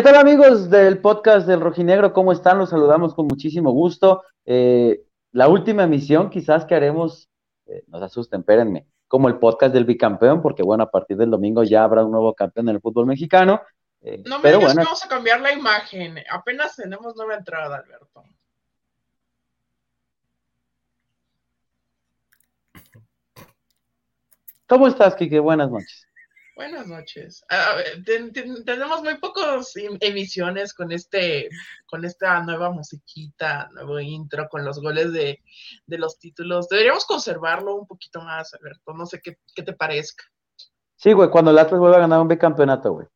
¿Qué tal amigos del podcast del Rojinegro? ¿Cómo están? Los saludamos con muchísimo gusto. Eh, la última emisión quizás que haremos, eh, no se asusten, espérenme, como el podcast del bicampeón, porque bueno, a partir del domingo ya habrá un nuevo campeón en el fútbol mexicano. Eh, no me pero digas que vamos a cambiar la imagen, apenas tenemos nueva entrada, Alberto. ¿Cómo estás, Kike? Buenas noches. Buenas noches. Ah, tenemos muy pocas em, emisiones con este, con esta nueva musiquita, nuevo intro, con los goles de, los títulos. Deberíamos conservarlo un poquito más, Alberto. No sé qué, te parezca. Sí, güey, cuando el Atlas vuelva a ganar un bicampeonato, güey.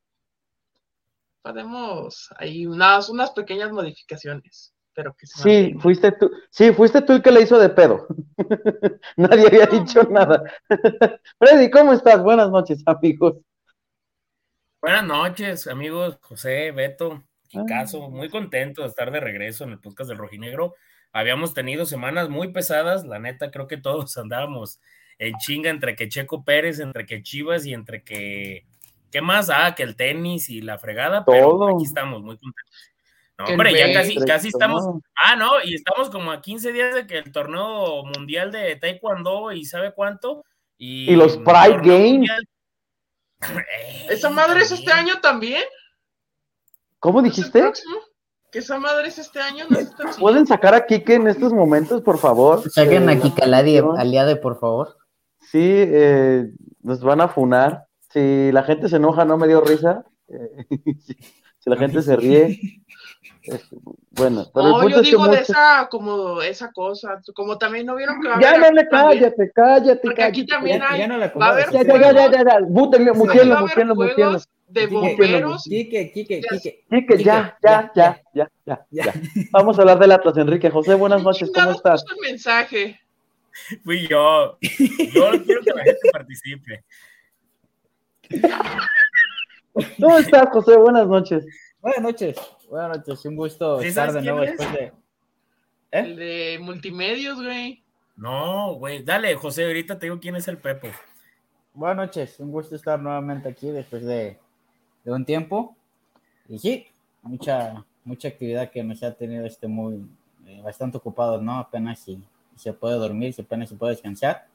Podemos, hay unas, unas pequeñas modificaciones pero que Sí, fuiste tú, sí, fuiste tú el que le hizo de pedo. Nadie había dicho nada. Freddy, ¿cómo estás? Buenas noches, amigos. Buenas noches, amigos, José, Beto, Caso, ah. muy contento de estar de regreso en el podcast del Rojinegro. Habíamos tenido semanas muy pesadas, la neta, creo que todos andábamos en chinga entre que Checo Pérez, entre que Chivas y entre que ¿qué más? Ah, que el tenis y la fregada, pero aquí estamos muy contentos. No, hombre, ya casi, casi estamos. Ah, no, y estamos como a 15 días de que el torneo mundial de Taekwondo y sabe cuánto. Y, los Pride Games. ¿Esa madre es este año también? ¿Cómo dijiste? ¿Que esa madre es este año? ¿Pueden sacar a Kike en estos momentos, por favor? Saquen a Kike aliade, por favor. Sí, eh, nos van a funar. Si la gente se enoja, no me dio risa. Eh, si la gente se ríe, bueno, pero no, yo digo de esa, como esa cosa, como también no vieron que va Ya no le cállate, cállate, Porque aquí también hay, ya, no la va a haber ya, ya, ya, ya, ya, mutienlo, mutienlo, mutienlo. De bomberos. Quique, Quique, Quique. Quique, ya, ya, ya, ya, ya, ya. Vamos a hablar del Atlas, Enrique. José, buenas noches, ¿cómo estás? un mensaje. Fui yo. Yo quiero que la gente participe. ¿Cómo estás, José? Buenas noches. Buenas noches. Buenas noches, un gusto estar de nuevo después de. ¿Eh? El de multimedios, güey. No, güey, dale, José, ahorita te digo quién es el Pepo. Buenas noches, un gusto estar nuevamente aquí después de, un tiempo. Y sí, mucha, mucha actividad que nos ha tenido este muy, eh, bastante ocupado, ¿no? Apenas si, se puede dormir, si apenas se puede descansar.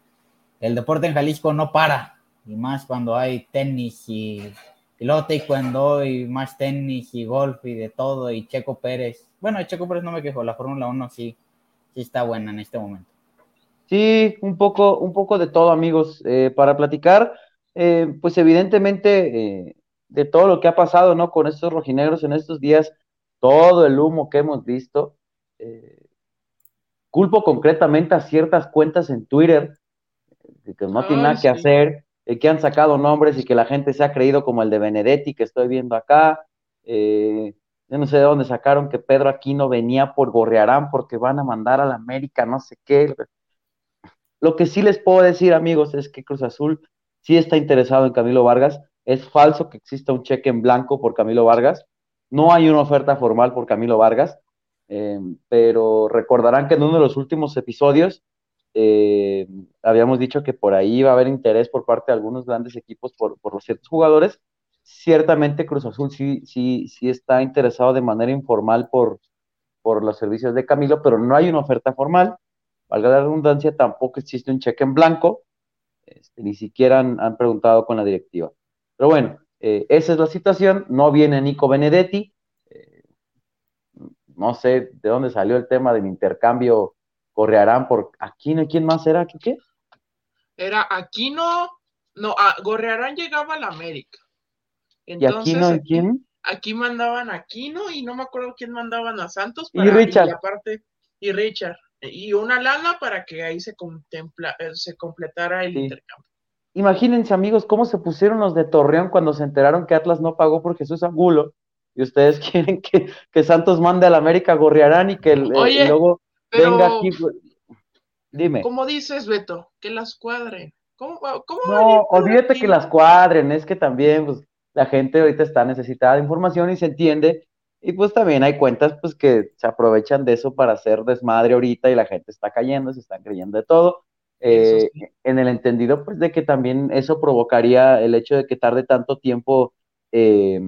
El deporte en Jalisco no para, y más cuando hay tenis y y luego taekwondo y más tenis y golf y de todo y Checo Pérez. Bueno, Checo Pérez no me quejo, la Fórmula 1 sí, sí está buena en este momento. Sí, un poco, un poco de todo, amigos, eh, para platicar, eh, pues evidentemente eh, de todo lo que ha pasado, ¿no? Con estos rojinegros en estos días, todo el humo que hemos visto. culpo concretamente a ciertas cuentas en Twitter que no tienen nada que hacer, eh, que han sacado nombres y que la gente se ha creído como el de Benedetti que estoy viendo acá. Eh, yo no sé de dónde sacaron que Pedro Aquino venía por Gorrearán porque van a mandar a la América, no sé qué. Lo que sí les puedo decir, amigos, es que Cruz Azul sí está interesado en Camilo Vargas. Es falso que exista un cheque en blanco por Camilo Vargas. No hay una oferta formal por Camilo Vargas, eh, pero recordarán que en uno de los últimos episodios eh, habíamos dicho que por ahí va a haber interés por parte de algunos grandes equipos por, los ciertos jugadores. Ciertamente Cruz Azul sí, sí, sí está interesado de manera informal por, por los servicios de Camilo, pero no hay una oferta formal. Valga la redundancia, tampoco existe un cheque en blanco, este, ni siquiera han, preguntado con la directiva. Pero bueno, eh, esa es la situación. No viene Nico Benedetti. Eh, no sé de dónde salió el tema del intercambio Gorrearán por Aquino. ¿Y quién más era? ¿Qué? Era Aquino. No, Gorrearán llegaba a la América. Entonces, ¿Y Aquino quién? Aquí mandaban a Aquino y no me acuerdo quién mandaban a Santos. y Richard. Y, aparte, y Richard. Y una lana para que ahí se, contempla, eh, se completara el intercambio. Imagínense, amigos, cómo se pusieron los de Torreón cuando se enteraron que Atlas no pagó por Jesús Angulo. Y ustedes quieren que, Santos mande a la América a Gorrearán y que el, luego Venga aquí, dime. ¿Cómo dices, Beto? Que las cuadren. ¿Cómo, cómo no, olvídate que las cuadren, es que también pues, la gente ahorita está necesitada de información y se entiende. Y pues también hay cuentas pues que se aprovechan de eso para hacer desmadre ahorita y la gente está cayendo, se están creyendo de todo. Eh, en el entendido pues de que también eso provocaría el hecho de que tarde tanto tiempo eh,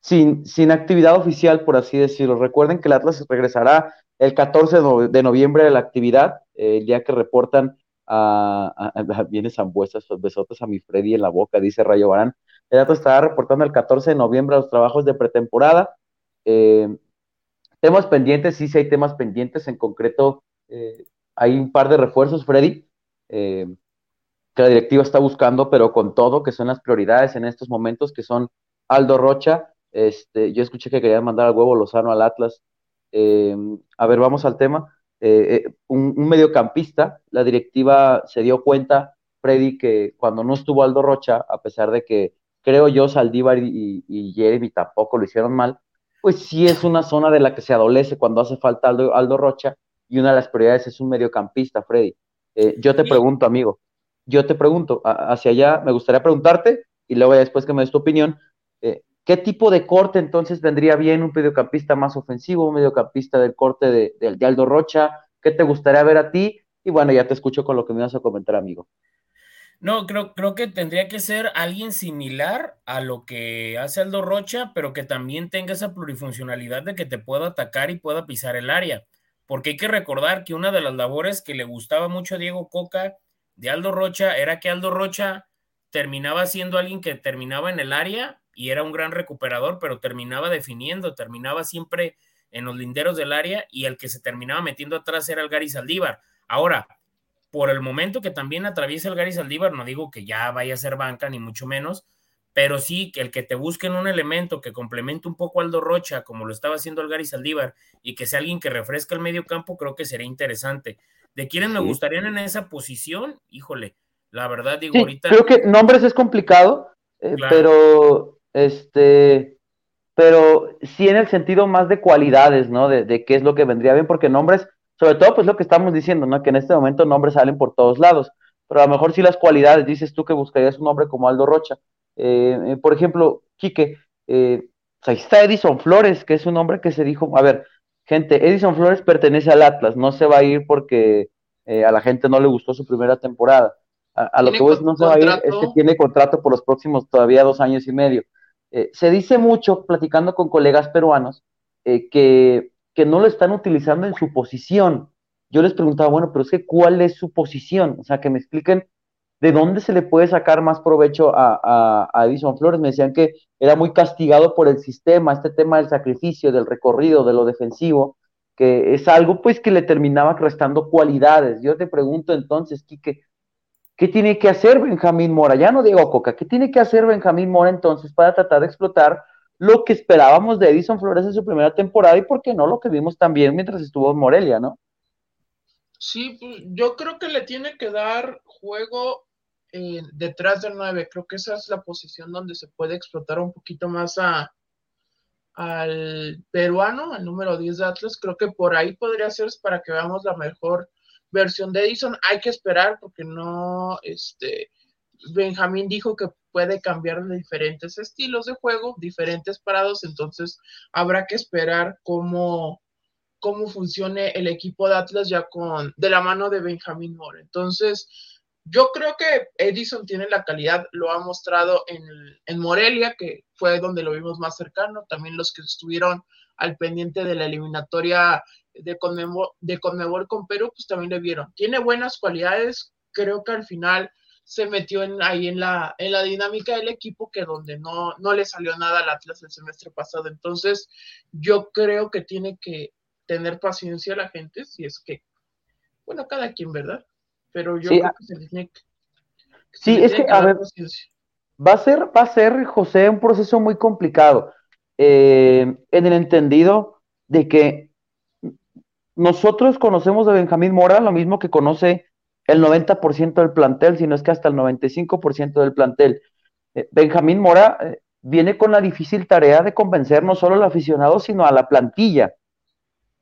sin, sin actividad oficial, por así decirlo. Recuerden que el Atlas regresará el 14 de noviembre de la actividad, el día que reportan a, a, Zambuesas, besotes a mi Freddy en la boca, dice Rayo Barán. El Atlas estará reportando el 14 de noviembre los trabajos de pretemporada. Eh, temas pendientes, sí, sí hay temas pendientes, en concreto eh, hay un par de refuerzos, Freddy, eh, que la directiva está buscando, pero con todo, que son las prioridades en estos momentos, que son Aldo Rocha, este, yo escuché que querían mandar al huevo Lozano al Atlas. Eh, a ver, vamos al tema. Eh, eh, un, mediocampista, la directiva se dio cuenta, Freddy, que cuando no estuvo Aldo Rocha, a pesar de que creo yo Saldívar y, Jeremy tampoco lo hicieron mal, pues sí es una zona de la que se adolece cuando hace falta Aldo, Aldo Rocha y una de las prioridades es un mediocampista, Freddy. yo te pregunto, amigo, yo te pregunto, hacia allá me gustaría preguntarte y luego después que me des tu opinión, ¿Qué tipo de corte entonces vendría bien un mediocampista más ofensivo, un mediocampista del corte de, Aldo Rocha? ¿Qué te gustaría ver a ti? Y bueno, ya te escucho con lo que me vas a comentar, amigo. No, creo, creo que tendría que ser alguien similar a lo que hace Aldo Rocha, pero que también tenga esa plurifuncionalidad de que te pueda atacar y pueda pisar el área. Porque hay que recordar que una de las labores que le gustaba mucho a Diego Coca de Aldo Rocha era que Aldo Rocha terminaba siendo alguien que terminaba en el área y era un gran recuperador, pero terminaba definiendo, terminaba siempre en los linderos del área y el que se terminaba metiendo atrás era el Gary Saldívar. Ahora, por el momento que también atraviesa el Gary Saldívar, no digo que ya vaya a ser banca, ni mucho menos, pero sí que el que te busquen un elemento que complemente un poco Aldo Rocha, como lo estaba haciendo el Gary Saldívar, y que sea alguien que refresca el medio campo, creo que sería interesante. ¿De quiénes me gustarían en esa posición? Híjole, la verdad digo ahorita. Creo que nombres es complicado, eh, pero este, pero sí en el sentido más de cualidades, ¿no? De, qué es lo que vendría bien, porque nombres, sobre todo, pues lo que estamos diciendo, ¿no? Que en este momento nombres salen por todos lados, pero a lo mejor sí las cualidades, dices tú que buscarías un nombre como Aldo Rocha. Eh, eh, por ejemplo, Quique, eh, ahí está Edison Flores, que es un hombre que se dijo, a ver, gente, Edison Flores pertenece al Atlas, no se va a ir porque a la gente no le gustó su primera temporada. A, lo que no se va a ir es que tiene contrato por los próximos todavía dos años y medio. Eh, se dice mucho, platicando con colegas peruanos, eh, que, no lo están utilizando en su posición. Yo les preguntaba, bueno, pero es que ¿cuál es su posición? O sea, que me expliquen de dónde se le puede sacar más provecho a, a, Edison Flores. Me decían que era muy castigado por el sistema, este tema del sacrificio, del recorrido, de lo defensivo, que es algo pues que le terminaba restando cualidades. Yo te pregunto entonces, Quique, ¿Qué tiene que hacer Benjamín Mora? Ya no digo Coca, ¿qué tiene que hacer Benjamín Mora entonces para tratar de explotar lo que esperábamos de Edison Flores en su primera temporada y por qué no lo que vimos también mientras estuvo en Morelia, ¿no? Sí, pues yo creo que le tiene que dar juego eh, detrás del 9. Creo que esa es la posición donde se puede explotar un poquito más a, al peruano, al número 10 de Atlas. Creo que por ahí podría ser para que veamos la mejor versión de Edison. Hay que esperar porque no, este, Benjamín dijo que puede cambiar de diferentes estilos de juego, diferentes parados, entonces habrá que esperar cómo, cómo funcione el equipo de Atlas ya con, de la mano de Benjamín Moore. Entonces, yo creo que Edison tiene la calidad, lo ha mostrado en, en Morelia, que fue donde lo vimos más cercano, también los que estuvieron al pendiente de la eliminatoria de Conmebol, de con Perú, pues también le vieron. Tiene buenas cualidades, creo que al final se metió en, ahí en la, en la dinámica del equipo que donde no, no le salió nada al Atlas el semestre pasado. Entonces, yo creo que tiene que tener paciencia la gente, si es que, bueno, cada quien, ¿verdad? Pero yo creo que se tiene que... sí, es que, a ver, va a ser, va a ser, José, un proceso muy complicado, eh, en el entendido de que nosotros conocemos de Benjamín Mora lo mismo que conoce el 90% del plantel, sino es que hasta el 95% del plantel. Eh, Benjamín Mora eh, viene con la difícil tarea de convencer no solo al aficionado, sino a la plantilla,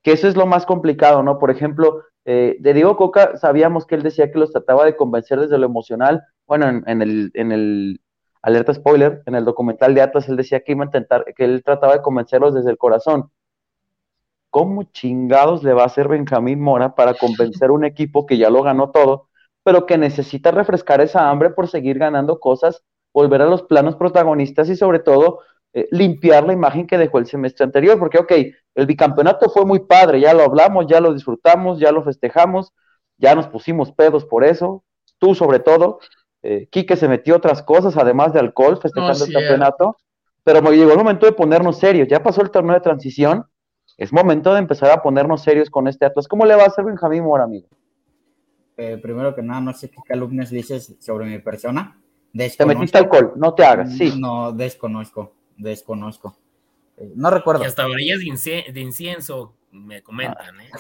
que eso es lo más complicado, ¿no? Por ejemplo, eh, de Diego Coca sabíamos que él decía que los trataba de convencer desde lo emocional, bueno, en, el, en el alerta spoiler, en el documental de Atlas, él decía que iba a intentar, que él trataba de convencerlos desde el corazón. ¿Cómo chingados le va a hacer Benjamín Mora para convencer a un equipo que ya lo ganó todo, pero que necesita refrescar esa hambre por seguir ganando cosas, volver a los planos protagonistas y sobre todo eh, limpiar la imagen que dejó el semestre anterior, porque, ok, el bicampeonato fue muy padre, ya lo hablamos, ya lo disfrutamos, ya lo festejamos, ya nos pusimos pedos por eso, tú sobre todo, eh, Quique se metió otras cosas, además de alcohol, festejando el campeonato, pero me llegó el momento de ponernos serios, ya pasó el torneo de transición, es momento de empezar a ponernos serios con este Atlas. ¿Cómo le va a hacer Benjamín Mora, amigo? Eh, primero que nada, no sé qué calumnias dices sobre mi persona. Te metiste alcohol, no te hagas, sí. No, desconozco, desconozco. Eh, no recuerdo. Y hasta varillas de, incienso, me comentan, ¿eh?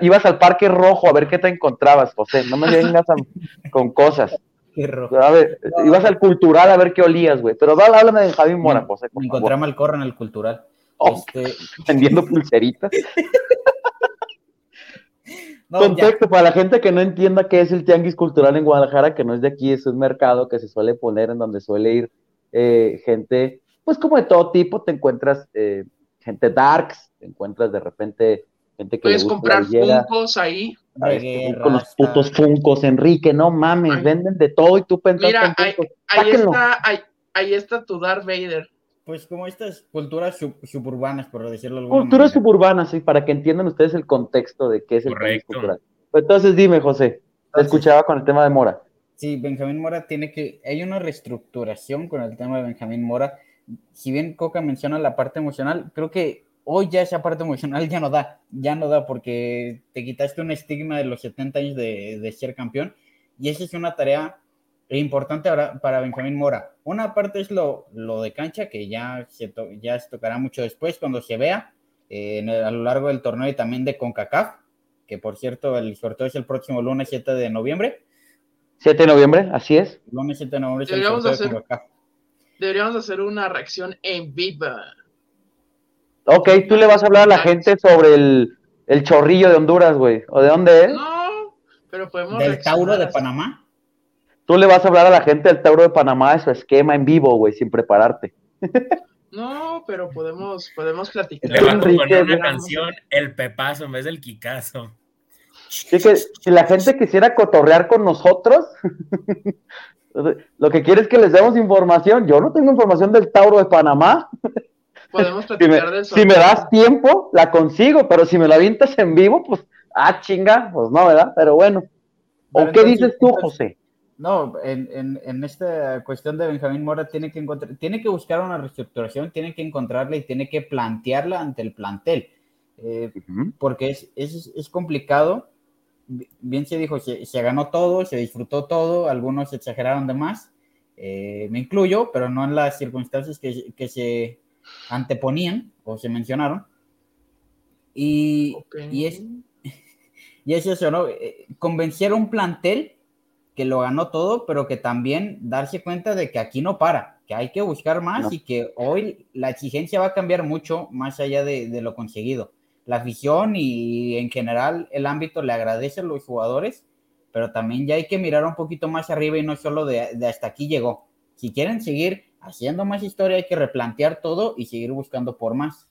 ibas, al Parque Rojo a ver qué te encontrabas, José. No me vengas con cosas. A ver, ibas al cultural a ver qué olías, güey. Pero háblame de Javi Mora, José. Me encontré a Malcorra en el cultural. Oh, este... Vendiendo pulseritas. Contexto para la gente que no entienda qué es el tianguis cultural en Guadalajara, que no es de aquí, es un mercado que se suele poner en donde suele ir eh, gente, pues como de todo tipo, te encuentras eh, gente darks, te encuentras de repente gente que... Puedes comprar funcos ahí. con los putos funcos, Enrique, no mames, venden de todo y tú pensas... Mira, ahí, está, ahí, ahí está tu Darth Vader pues como estas culturas suburbanas, por decirlo alguna Culturas suburbanas, sí, para que entiendan ustedes el contexto de qué es el país cultural. Entonces dime, José, te escuchaba con el tema de Mora. Sí, Benjamín Mora tiene que, hay una reestructuración con el tema de Benjamín Mora. Si bien Coca menciona la parte emocional, creo que hoy ya esa parte emocional ya no da, ya no da porque te quitaste un estigma de los 70 años de, de ser campeón y esa es una tarea importante ahora para Benjamín Mora. Una parte es lo, lo de cancha, que ya se, ya se tocará mucho después cuando se vea eh, a lo largo del torneo y también de CONCACAF, que por cierto el sorteo es el próximo lunes 7 de noviembre. 7 de noviembre, así es. Lunes 7 de noviembre deberíamos hacer, de Deberíamos hacer una reacción en vivo. Ok, tú le vas a hablar a la gente sobre el, el chorrillo de Honduras, güey. ¿O de dónde es? No, pero podemos. ¿Del Tauro de Panamá? Tú le vas a hablar a la gente del Tauro de Panamá de su esquema en vivo, güey, sin prepararte. No, pero podemos, podemos platicar. Le va a poner una canción, el pepazo en vez del Kikazo. Sí que si la gente quisiera cotorrear con nosotros, lo que quiere es que les demos información. Yo no tengo información del Tauro de Panamá. Podemos platicar de eso. Si me das tiempo, la consigo, pero si me la avientas en vivo, pues, ah, chinga, pues no, ¿verdad? Pero bueno. ¿O qué dices tú, José? No, en, en, esta cuestión de Benjamín Mora tiene que encontrar, tiene que buscar una reestructuración, tiene que encontrarla y tiene que plantearla ante el plantel. Eh, porque es, es, es, complicado. Bien se dijo, se, se, ganó todo, se disfrutó todo, algunos exageraron de más, eh, me incluyo, pero no en las circunstancias que, que se anteponían o se mencionaron. Y, y, es, y es eso, ¿no? Eh, convencer a un plantel que lo ganó todo, pero que también darse cuenta de que aquí no para, que hay que buscar más y que hoy la exigencia va a cambiar mucho más allá de, lo conseguido. La afición y en general el ámbito le agradece a los jugadores, pero también ya hay que mirar un poquito más arriba y no solo de, hasta aquí llegó. Si quieren seguir haciendo más historia, hay que replantear todo y seguir buscando por más.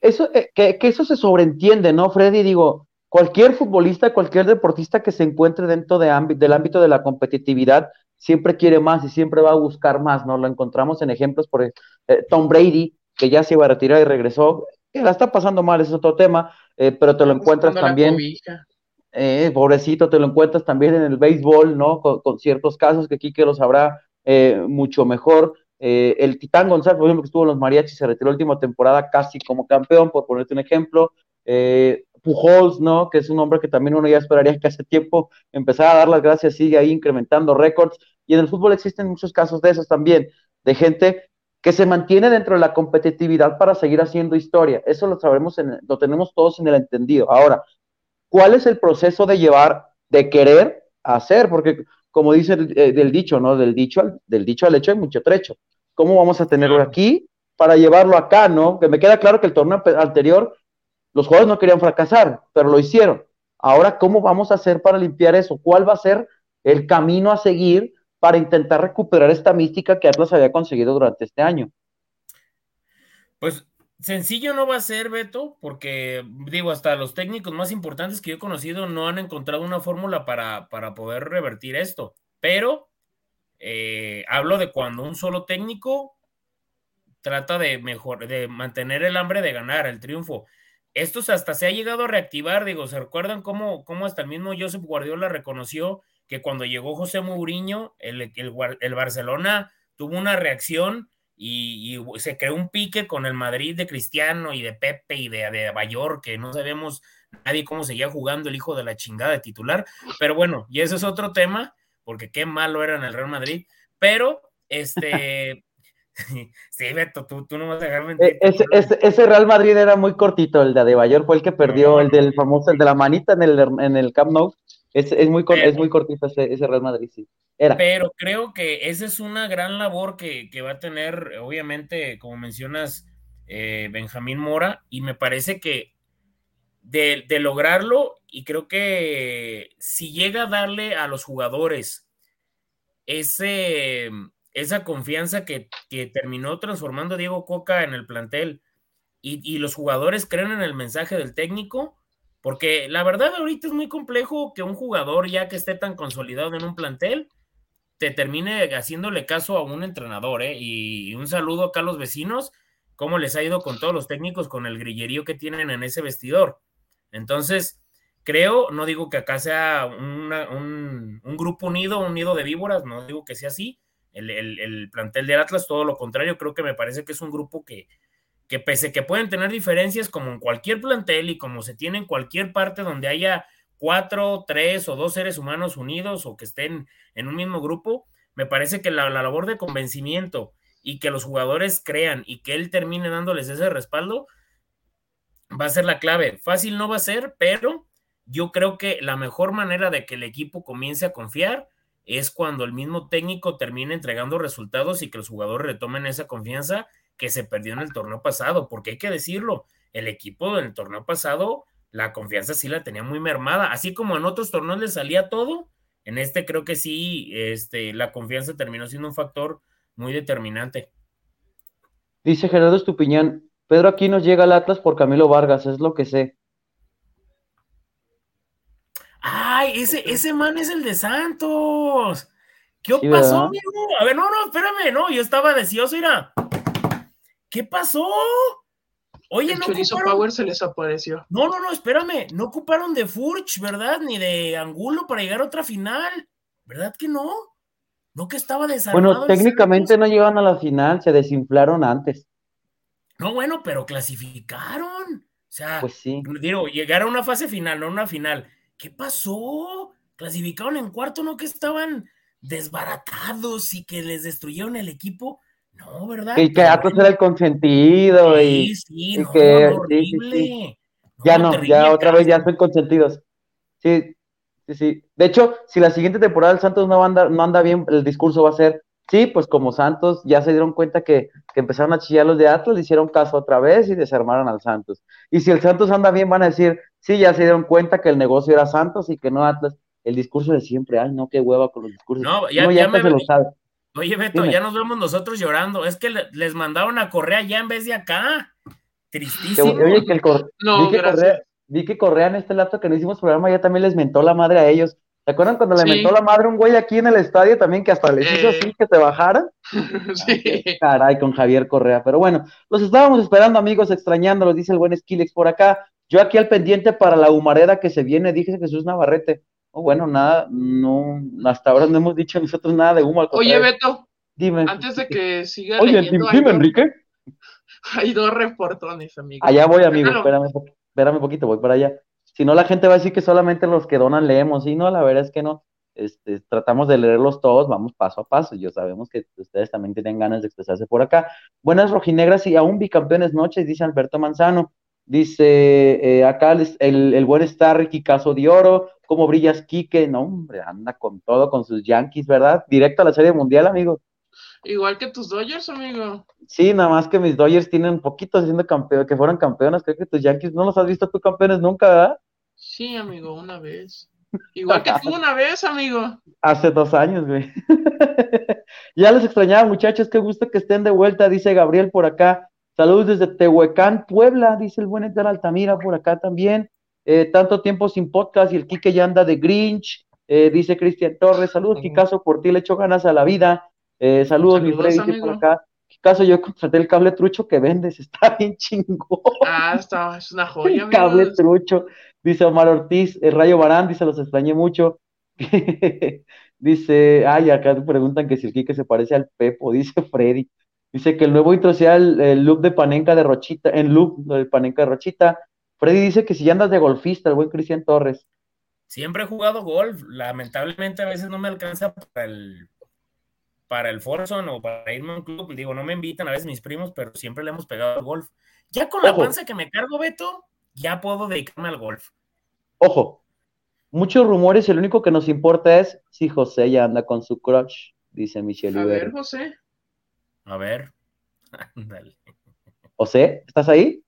Eso, eh, que, que, eso se sobreentiende, ¿no, Freddy? Digo, cualquier futbolista, cualquier deportista que se encuentre dentro de del ámbito de la competitividad siempre quiere más y siempre va a buscar más, ¿no? Lo encontramos en ejemplos por eh, Tom Brady, que ya se iba a retirar y regresó, que la está pasando mal, es otro tema, eh, pero te lo encuentras también, eh, pobrecito, te lo encuentras también en el béisbol, ¿no? Con, ciertos casos que aquí que lo sabrá mucho mejor. el Titán González, por ejemplo, que estuvo en los mariachis, se retiró la última temporada casi como campeón, por ponerte un ejemplo. Eh, Pujols, ¿no? Que es un hombre que también uno ya esperaría que hace tiempo empezara a dar las gracias, sigue ahí incrementando récords. Y en el fútbol existen muchos casos de esos también, de gente que se mantiene dentro de la competitividad para seguir haciendo historia. Eso lo sabemos, lo tenemos todos en el entendido. Ahora, ¿cuál es el proceso de llevar, de querer hacer? Porque como dice el, eh, del dicho, ¿no? Del dicho, al, del dicho al hecho hay mucho trecho. ¿Cómo vamos a tenerlo aquí para llevarlo acá, no? Que me queda claro que el torneo anterior los jugadores no querían fracasar, pero lo hicieron. Ahora, ¿cómo vamos a hacer para limpiar eso? ¿Cuál va a ser el camino a seguir para intentar recuperar esta mística que Atlas había conseguido durante este año? Pues sencillo no va a ser, Beto, porque digo, hasta los técnicos más importantes que yo he conocido no han encontrado una fórmula para, para poder revertir esto. Pero eh, hablo de cuando un solo técnico trata de mejor, de mantener el hambre de ganar, el triunfo. Esto hasta se ha llegado a reactivar, digo, ¿se recuerdan cómo, cómo hasta el mismo Josep Guardiola reconoció que cuando llegó José Mourinho, el, el, Barcelona tuvo una reacción y, se creó un pique con el Madrid de Cristiano y de Pepe y de, de Bayor, que no sabemos nadie cómo seguía jugando el hijo de la chingada de titular, pero bueno, y ese es otro tema, porque qué malo era en el Real Madrid, pero este... sí, Beto, tú, no vas a dejarme e, ese, ese, Real Madrid era muy cortito, el de Adebayor fue el que perdió, el del famoso, el de la manita en el, en el Camp Nou, es, es, muy, es muy cortito ese, ese, Real Madrid, sí. Era. Pero creo que esa es una gran labor que, que va a tener, obviamente, como mencionas, eh, Benjamín Mora, y me parece que de, de, lograrlo, y creo que si llega a darle a los jugadores ese, esa confianza que, que terminó transformando a Diego Coca en el plantel, y, y los jugadores creen en el mensaje del técnico, porque la verdad ahorita es muy complejo que un jugador ya que esté tan consolidado en un plantel te termine haciéndole caso a un entrenador, ¿eh? Y un saludo acá a los vecinos, cómo les ha ido con todos los técnicos, con el grillerío que tienen en ese vestidor. Entonces, creo, no digo que acá sea un, grupo unido, un nido de víboras, no digo que sea así. El, el plantel del Atlas, todo lo contrario, creo que me parece que es un grupo que, que pese que pueden tener diferencias como en cualquier plantel y como se tiene en cualquier parte donde haya cuatro, tres o dos seres humanos unidos o que estén en un mismo grupo, me parece que la, labor de convencimiento y que los jugadores crean y que él termine dándoles ese respaldo va a ser la clave. Fácil no va a ser, pero yo creo que la mejor manera de que el equipo comience a confiar es cuando el mismo técnico termine entregando resultados y que los jugadores retomen esa confianza que se perdió en el torneo pasado, porque hay que decirlo, el equipo del torneo pasado, la confianza sí la tenía muy mermada, así como en otros torneos le salía todo, en este creo que sí, este, la confianza terminó siendo un factor muy determinante. Dice Gerardo Estupiñán, Pedro aquí nos llega al Atlas por Camilo Vargas, es lo que sé. Ay, ese, ese man es el de Santos. ¿Qué pasó, amigo? A ver, no, no, espérame, no, yo estaba deseoso, mira. ¿Qué pasó? Oye, el no Chorizo Power se les apareció. No, no, no, espérame. No ocuparon de Furch, ¿verdad? Ni de Angulo para llegar a otra final. ¿Verdad que no? No que estaba desarmado. Bueno, técnicamente no llegaron a la final, se desinflaron antes. No, bueno, pero clasificaron. O sea, pues sí. digo, llegar a una fase final, no una final. ¿Qué pasó? Clasificaron en cuarto, ¿no? Que estaban desbaratados y que les destruyeron el equipo. No, ¿verdad? Y que Atlas era el consentido. Sí, sí, no, que, horrible. ya no, ya otra vez ya son consentidos. Sí, sí, sí. De hecho, si la siguiente temporada el Santos no anda, no anda bien, el discurso va a ser, sí, pues como Santos ya se dieron cuenta que, que empezaron a chillar los de Atlas, le hicieron caso otra vez y desarmaron al Santos. Y si el Santos anda bien, van a decir, sí, ya se dieron cuenta que el negocio era Santos y que no Atlas. El discurso de siempre, ay, no, qué hueva con los discursos. No, ya, ya, me, se lo sabe. Oye, Beto, ya nos vemos nosotros llorando. Es que les mandaron a Correa ya en vez de acá. Tristísimo. Oye, que el no, vi, que Correa, vi que Correa en este lapso que no hicimos programa ya también les mentó la madre a ellos. ¿Se acuerdan cuando le mentó la madre a un güey aquí en el estadio también que hasta les hizo así eh. que se bajaran? sí. Caray, con Javier Correa. Pero bueno, los estábamos esperando, amigos, extrañándolos, dice el buen Skillex por acá. Yo aquí al pendiente para la humareda que se viene, dije Jesús Navarrete. Oh, bueno, nada, no, hasta ahora no hemos dicho nosotros nada de humo. Oye, Beto, dime. Antes de que siga Oye, dime, Enrique. Hay dos reportones, amigo. Allá voy, amigo, espérame, espérame un poquito, voy para allá. Si no, la gente va a decir que solamente los que donan leemos, y no, la verdad es que no. Este, tratamos de leerlos todos, vamos paso a paso. Yo sabemos que ustedes también tienen ganas de expresarse por acá. Buenas rojinegras y aún bicampeones noches, dice Alberto Manzano. Dice eh, acá el, el, buen Star Ricky Caso de Oro, cómo brillas Quique, no hombre, anda con todo, con sus Yankees, ¿verdad? Directo a la Serie Mundial, amigo. Igual que tus Dodgers, amigo. Sí, nada más que mis Dodgers tienen poquito siendo campeón, que fueron campeonas, creo que tus Yankees no los has visto tú campeones nunca, ¿verdad? Sí, amigo, una vez. Igual que tú una vez, amigo. Hace dos años, güey. ya les extrañaba, muchachos, qué gusto que estén de vuelta, dice Gabriel por acá. Saludos desde Tehuecán, Puebla, dice el buen Edgar Altamira por acá también. Eh, tanto tiempo sin podcast y el Quique ya anda de Grinch. Eh, dice Cristian Torres, saludos, Kikazo, por ti le echo ganas a la vida. Eh, saludos, mi Freddy, dice por acá. Kikazo, yo contraté el cable trucho que vendes, está bien chingón. Ah, está, es una joya, El cable trucho, dice Omar Ortiz, el Rayo Barán, dice, los extrañé mucho. dice, ay, acá te preguntan que si el Kike se parece al Pepo, dice Freddy. Dice que el nuevo intro sea el, look de Panenca de Rochita, en look del Panenca de Rochita. Freddy dice que si ya andas de golfista, el buen Cristian Torres. Siempre he jugado golf, lamentablemente a veces no me alcanza para el para el Forson o para irme a un club, digo, no me invitan a veces mis primos, pero siempre le hemos pegado al golf. Ya con la panza que me cargo, Beto, ya puedo dedicarme al golf. Ojo, muchos rumores, el único que nos importa es si José ya anda con su crush, dice Michelle. A ver, José. A ver, ándale. José, ¿estás ahí?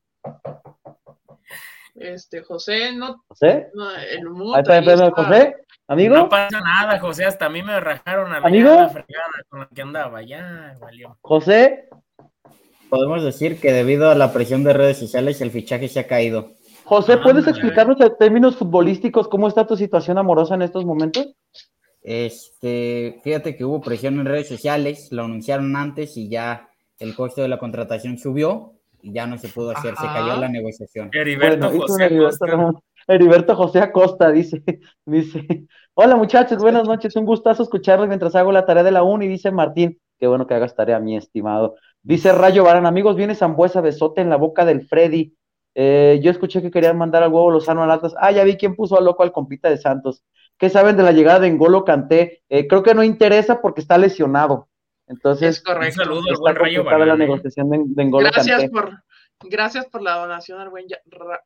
Este, José, no. ¿José? No, el mundo, ahí está, José, amigo. No pasa nada, José, hasta a mí me rajaron a la, ¿Amigo? fregada con la que andaba, ya valió. José. Podemos decir que debido a la presión de redes sociales el fichaje se ha caído. José, ¿puedes explicarnos en términos futbolísticos cómo está tu situación amorosa en estos momentos? Este, fíjate que hubo presión en redes sociales, lo anunciaron antes y ya el costo de la contratación subió y ya no se pudo hacer, se cayó la negociación. Heriberto José Heriberto, Acosta. Heriberto José Acosta dice, dice, hola muchachos, buenas noches, un gustazo escucharlos mientras hago la tarea de la uni, dice Martín, qué bueno que hagas tarea, mi estimado. Dice Rayo Barán, amigos, viene Zambuesa, besote en la boca del Freddy. Eh, yo escuché que querían mandar al huevo Lozano a Atlas. Ah, ya vi quién puso al loco al compita de Santos. ¿Qué saben de la llegada de Engolo Canté? Eh, creo que no interesa porque está lesionado. Entonces, es correcto. Un saludo al buen Rayo Barán, la negociación de, de Engolo gracias Kanté. Por, gracias por la donación al buen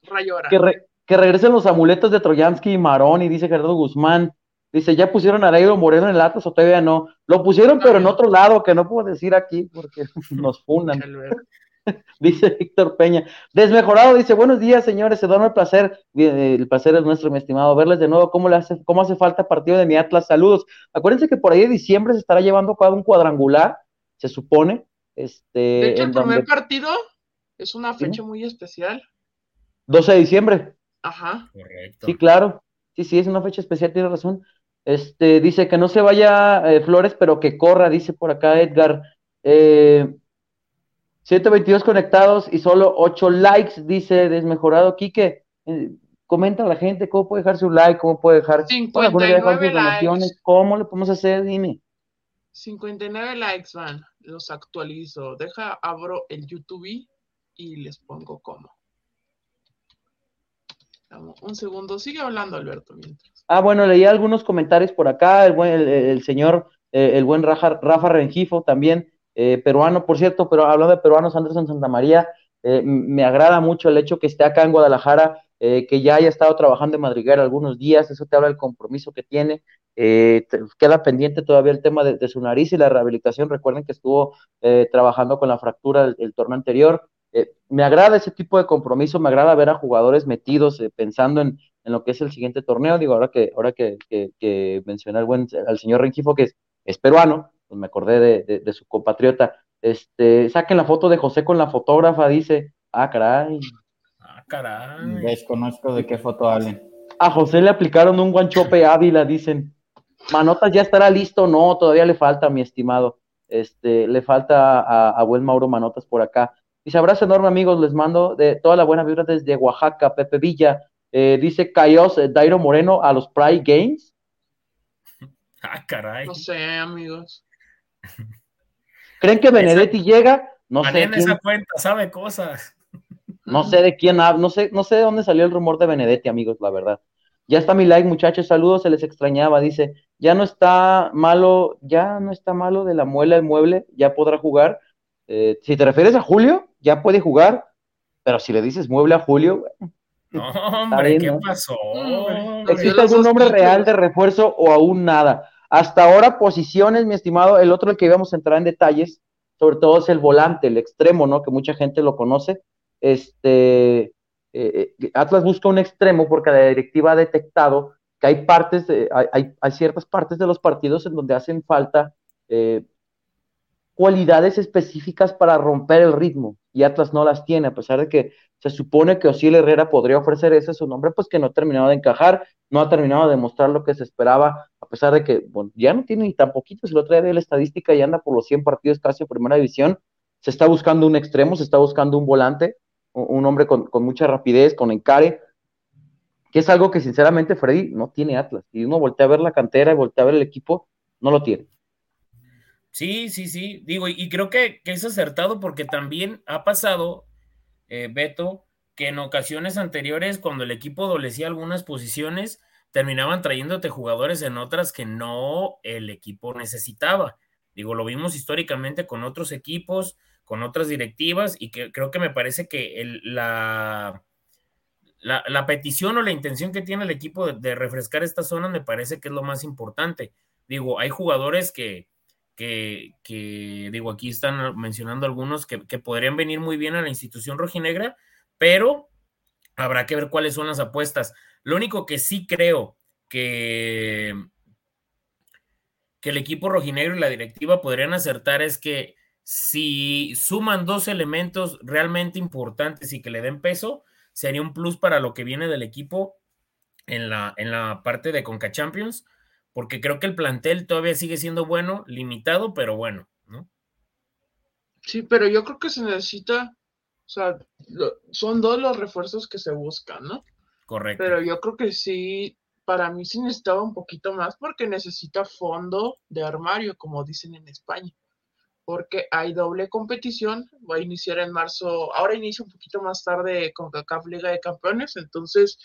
Rayo Barán. Que, re, que, regresen los amuletos de Troyansky y Marón, y dice Gerardo Guzmán. Dice, ¿ya pusieron a Araido Moreno en el Atlas o todavía no? Lo pusieron, pero en otro lado, que no puedo decir aquí porque nos fundan. dice Víctor Peña. Desmejorado dice, buenos días, señores, se duerme el placer. El placer es nuestro, mi estimado. Verles de nuevo cómo le hace, cómo hace falta partido de mi Atlas. Saludos. Acuérdense que por ahí de diciembre se estará llevando a cabo un cuadrangular, se supone. Este, de hecho, el primer donde... partido es una fecha muy especial. 12 de diciembre. Ajá. Correcto. Sí, claro. Sí, sí, es una fecha especial, tiene razón. Este, dice que no se vaya eh, Flores, pero que corra, dice por acá Edgar. Eh, 122 conectados y solo 8 likes, dice Desmejorado. Quique, eh, comenta a la gente cómo puede dejar su like, cómo puede dejar, 59 dejar sus likes. cómo le podemos hacer, dime. 59 likes van, los actualizo. Deja, abro el YouTube y les pongo cómo. Un segundo, sigue hablando Alberto mientras. Ah, bueno, leí algunos comentarios por acá, el, buen, el, el señor, eh, el buen Rafa, Rafa Rengifo también, eh, peruano, por cierto, pero hablando de peruanos, Anderson Santa María, eh, me agrada mucho el hecho que esté acá en Guadalajara, eh, que ya haya estado trabajando en Madriguera algunos días, eso te habla del compromiso que tiene, te, queda pendiente todavía el tema de, su nariz y la rehabilitación, recuerden que estuvo trabajando con la fractura el, el torneo anterior, me agrada ese tipo de compromiso, me agrada ver a jugadores metidos pensando en, en, lo que es el siguiente torneo, digo, ahora que, ahora que, que, buen, al señor Rengifo, que es peruano, pues me acordé de, de, de, su compatriota. Este, saquen la foto de José con la fotógrafa, dice. Ah, caray. Ah, caray. Desconozco de qué foto hablen. A José le aplicaron un guanchope Ávila, dicen. Manotas ya estará listo, no, todavía le falta, mi estimado. Este, le falta a, a buen Mauro Manotas por acá. Dice, abrazo enorme, amigos, les mando de toda la buena vibra desde Oaxaca, Pepe Villa. Eh, dice Cayos eh, Dairo Moreno a los Pride Games. Ah, caray. No sé, amigos. ¿Creen que Benedetti esa, llega? No sé. En esa cuenta sabe cosas. No sé de quién habla, no sé, no sé de dónde salió el rumor de Benedetti, amigos, la verdad. Ya está mi like, muchachos, saludos, se les extrañaba, dice, ya no está malo, ya no está malo de la muela el mueble, ya podrá jugar. Eh, si te refieres a Julio, ya puede jugar, pero si le dices mueble a Julio, no, hombre, bien, ¿qué ¿no? pasó? Hombre, ¿Existe algún nombre real de refuerzo o aún nada? Hasta ahora, posiciones, mi estimado, el otro el que íbamos a entrar en detalles, sobre todo es el volante, el extremo, ¿no? Que mucha gente lo conoce. Este, eh, Atlas busca un extremo porque la directiva ha detectado que hay partes, hay, ciertas partes de los partidos en donde hacen falta eh, cualidades específicas para romper el ritmo y Atlas no las tiene, a pesar de que se supone que Osiel Herrera podría ofrecer ese su nombre, pues que no terminaba de encajar no ha terminado de demostrar lo que se esperaba, a pesar de que bueno, ya no tiene ni tan poquitos, el otro día de la estadística y anda por los 100 partidos casi en primera división, se está buscando un extremo, se está buscando un volante, un hombre con, mucha rapidez, con encare, que es algo que sinceramente Freddy no tiene Atlas. Y uno voltea a ver la cantera y voltea a ver el equipo, no lo tiene. Sí, sí, sí. Digo, y creo que, es acertado porque también ha pasado, eh, Beto, que en ocasiones anteriores, cuando el equipo adolecía algunas posiciones, terminaban trayéndote jugadores en otras que no el equipo necesitaba. Digo, lo vimos históricamente con otros equipos, con otras directivas, y que creo que me parece que la, la, petición o la intención que tiene el equipo de, refrescar esta zona me parece que es lo más importante. Digo, hay jugadores que, que, digo, aquí están mencionando algunos que, que podrían venir muy bien a la institución rojinegra, pero habrá que ver cuáles son las apuestas. Lo único que sí creo que, que el equipo rojinegro y la directiva podrían acertar es que si suman dos elementos realmente importantes y que le den peso, sería un plus para lo que viene del equipo en la, en la parte de Conca Champions, porque creo que el plantel todavía sigue siendo bueno, limitado, pero bueno, ¿no? Sí, pero yo creo que se necesita o sea, son dos los refuerzos que se buscan, ¿no? Correcto. Pero yo creo que sí, para mí sí necesitaba un poquito más porque necesita fondo de armario, como dicen en España. Porque hay doble competición, va a iniciar en marzo, ahora inicia un poquito más tarde con CACAF Liga de Campeones, entonces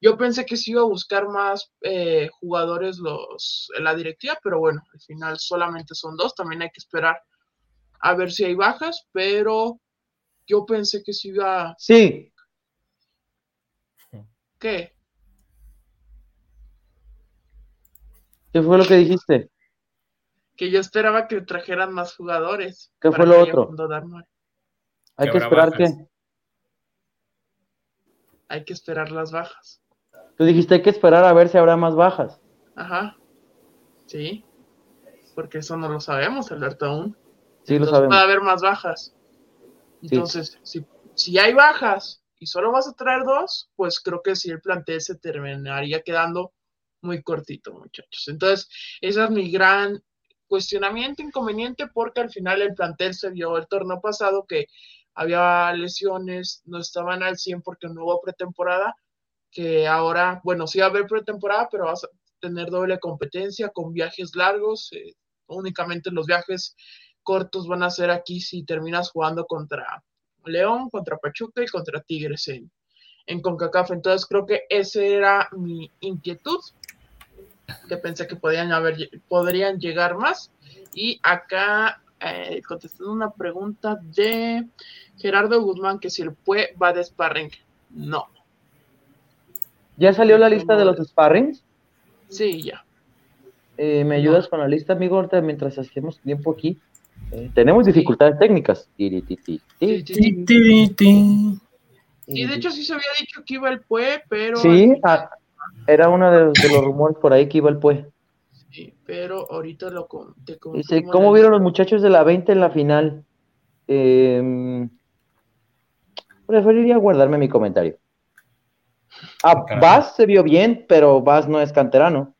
yo pensé que sí iba a buscar más eh, jugadores los, la directiva, pero bueno, al final solamente son dos, también hay que esperar a ver si hay bajas, pero yo pensé que se iba. Sí. ¿Qué? ¿Qué fue lo que dijiste? Que yo esperaba que trajeran más jugadores. ¿Qué fue lo otro? Hay que esperar que. Hay que esperar las bajas. Tú dijiste hay que esperar a ver si habrá más bajas. Ajá. Sí. Porque eso no lo sabemos, Alberto, aún. Sí, lo sabemos. Puede haber más bajas. Entonces, si, hay bajas y solo vas a traer dos, pues creo que sí el plantel se terminaría quedando muy cortito, muchachos. Entonces, ese es mi gran cuestionamiento, inconveniente, porque al final el plantel se vio el torneo pasado que había lesiones, no estaban al 100 porque no hubo pretemporada, que ahora, bueno, sí va a haber pretemporada, pero vas a tener doble competencia con viajes largos, eh, únicamente los viajes cortos van a ser aquí si terminas jugando contra León, contra Pachuca y contra Tigres en, en CONCACAF. Entonces creo que esa era mi inquietud, que pensé que podían haber, podrían llegar más. Y acá eh, contestando una pregunta de Gerardo Guzmán, que si el PUE va de sparring. No. ¿Ya salió la lista de los sparrings? Sí, ya. Eh, ¿Me ayudas con la lista, amigo, ahorita mientras hacemos tiempo aquí? Tenemos dificultades técnicas. Sí, de hecho sí se había dicho que iba el PUE, pero... Sí, ah, era uno de, los rumores por ahí que iba el PUE. Sí, pero ahorita lo te Dice, ¿cómo vieron los muchachos de la 20 en la final? Em, preferiría guardarme mi comentario. Ah, Vaz se vio bien, pero Vaz no es canterano.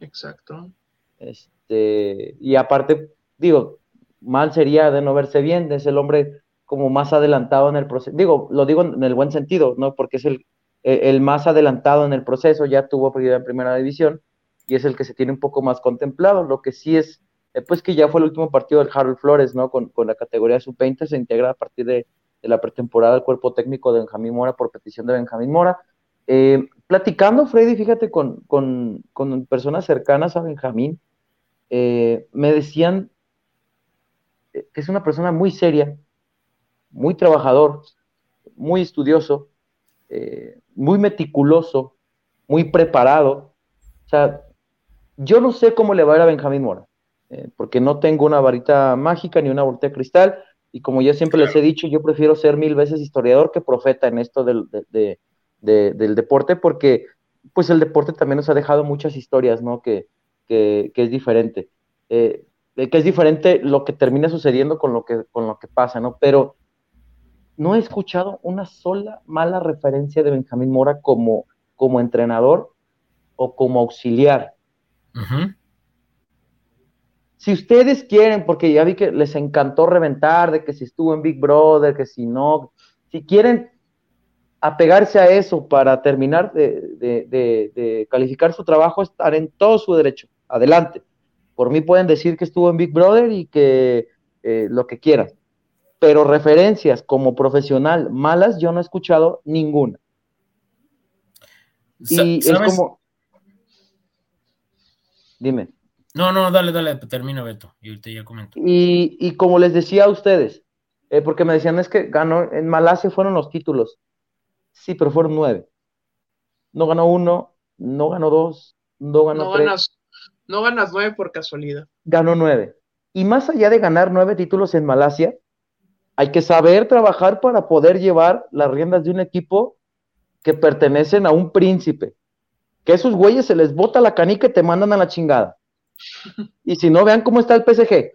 Exacto. Este, y aparte, digo, mal sería de no verse bien, es el hombre como más adelantado en el proceso, digo, lo digo en el buen sentido, ¿no? Porque es el, el más adelantado en el proceso, ya tuvo prioridad en primera división y es el que se tiene un poco más contemplado, lo que sí es, eh, pues que ya fue el último partido del Harold Flores, ¿no? Con, la categoría sub-20 se integra a partir de, la pretemporada el cuerpo técnico de Benjamín Mora por petición de Benjamín Mora. Eh, platicando, Freddy, fíjate, con, con, con, personas cercanas a Benjamín, eh, me decían es una persona muy seria, muy trabajador, muy estudioso, eh, muy meticuloso, muy preparado. O sea, yo no sé cómo le va a ir a Benjamín Mora, eh, porque no tengo una varita mágica ni una bolita de cristal, y como ya siempre les he dicho, yo prefiero ser mil veces historiador que profeta en esto del, del deporte, porque pues el deporte también nos ha dejado muchas historias, ¿no? Que, que, que es diferente. Eh, que es diferente lo que termina sucediendo con lo que, con lo que pasa, ¿no? Pero no he escuchado una sola mala referencia de Benjamín Mora como, como entrenador o como auxiliar. Si ustedes quieren, porque ya vi que les encantó reventar, de que si estuvo en Big Brother, que si no, si quieren apegarse a eso para terminar de, calificar su trabajo, estar en todo su derecho. Adelante. Por mí pueden decir que estuvo en Big Brother y que eh, lo que quieran. Pero referencias como profesional malas, yo no he escuchado ninguna. Y es como. Dime. No, no, dale, dale, termina Beto. Y ahorita ya comento. Y, como les decía a ustedes, eh, porque me decían es que ganó, en Malasia fueron los títulos. Sí, pero fueron nueve. No ganó uno, no ganó dos, no ganó no tres. Ganas, no ganas nueve por casualidad. Ganó nueve. Y más allá de ganar nueve títulos en Malasia, hay que saber trabajar para poder llevar las riendas de un equipo que pertenecen a un príncipe. Que a esos güeyes se les bota la canica y te mandan a la chingada. Y si no, vean cómo está el PSG.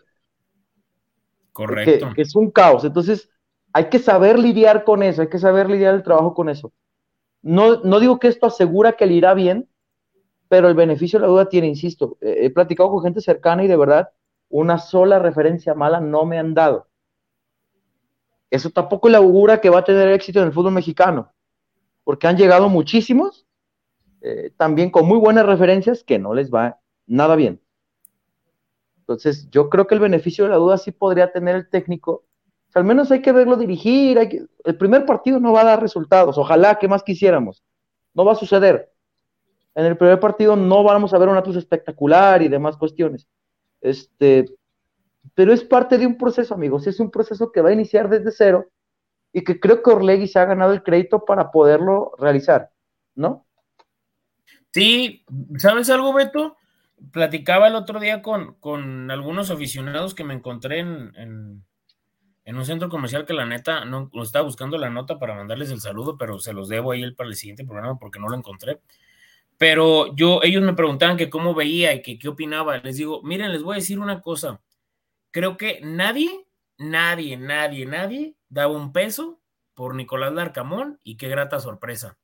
Correcto. que es un caos. Entonces, hay que saber lidiar con eso, hay que saber lidiar el trabajo con eso. No, no digo que esto asegura que le irá bien, pero el beneficio de la duda tiene, insisto, he platicado con gente cercana y de verdad una sola referencia mala no me han dado. Eso tampoco le augura que va a tener éxito en el fútbol mexicano, porque han llegado muchísimos, eh, también con muy buenas referencias, que no les va nada bien. Entonces, yo creo que el beneficio de la duda sí podría tener el técnico, al menos hay que verlo dirigir. el primer partido no va a dar resultados. Ojalá que más quisiéramos. No va a suceder. En el primer partido no vamos a ver un Atlus espectacular y demás cuestiones. Este, pero es parte de un proceso, amigos. Es un proceso que va a iniciar desde cero y que creo que Orlegui se ha ganado el crédito para poderlo realizar, ¿no? Sí, ¿sabes algo, Beto? Platicaba el otro día con, con algunos aficionados que me encontré en, en un centro comercial que la neta no estaba buscando la nota para mandarles el saludo, pero se los debo ahí para el siguiente programa porque no lo encontré. Pero yo, ellos me preguntaban que cómo veía y que qué opinaba. Les digo, miren, les voy a decir una cosa. Creo que nadie, nadie, nadie, nadie daba un peso por Nicolás Larcamón y qué grata sorpresa.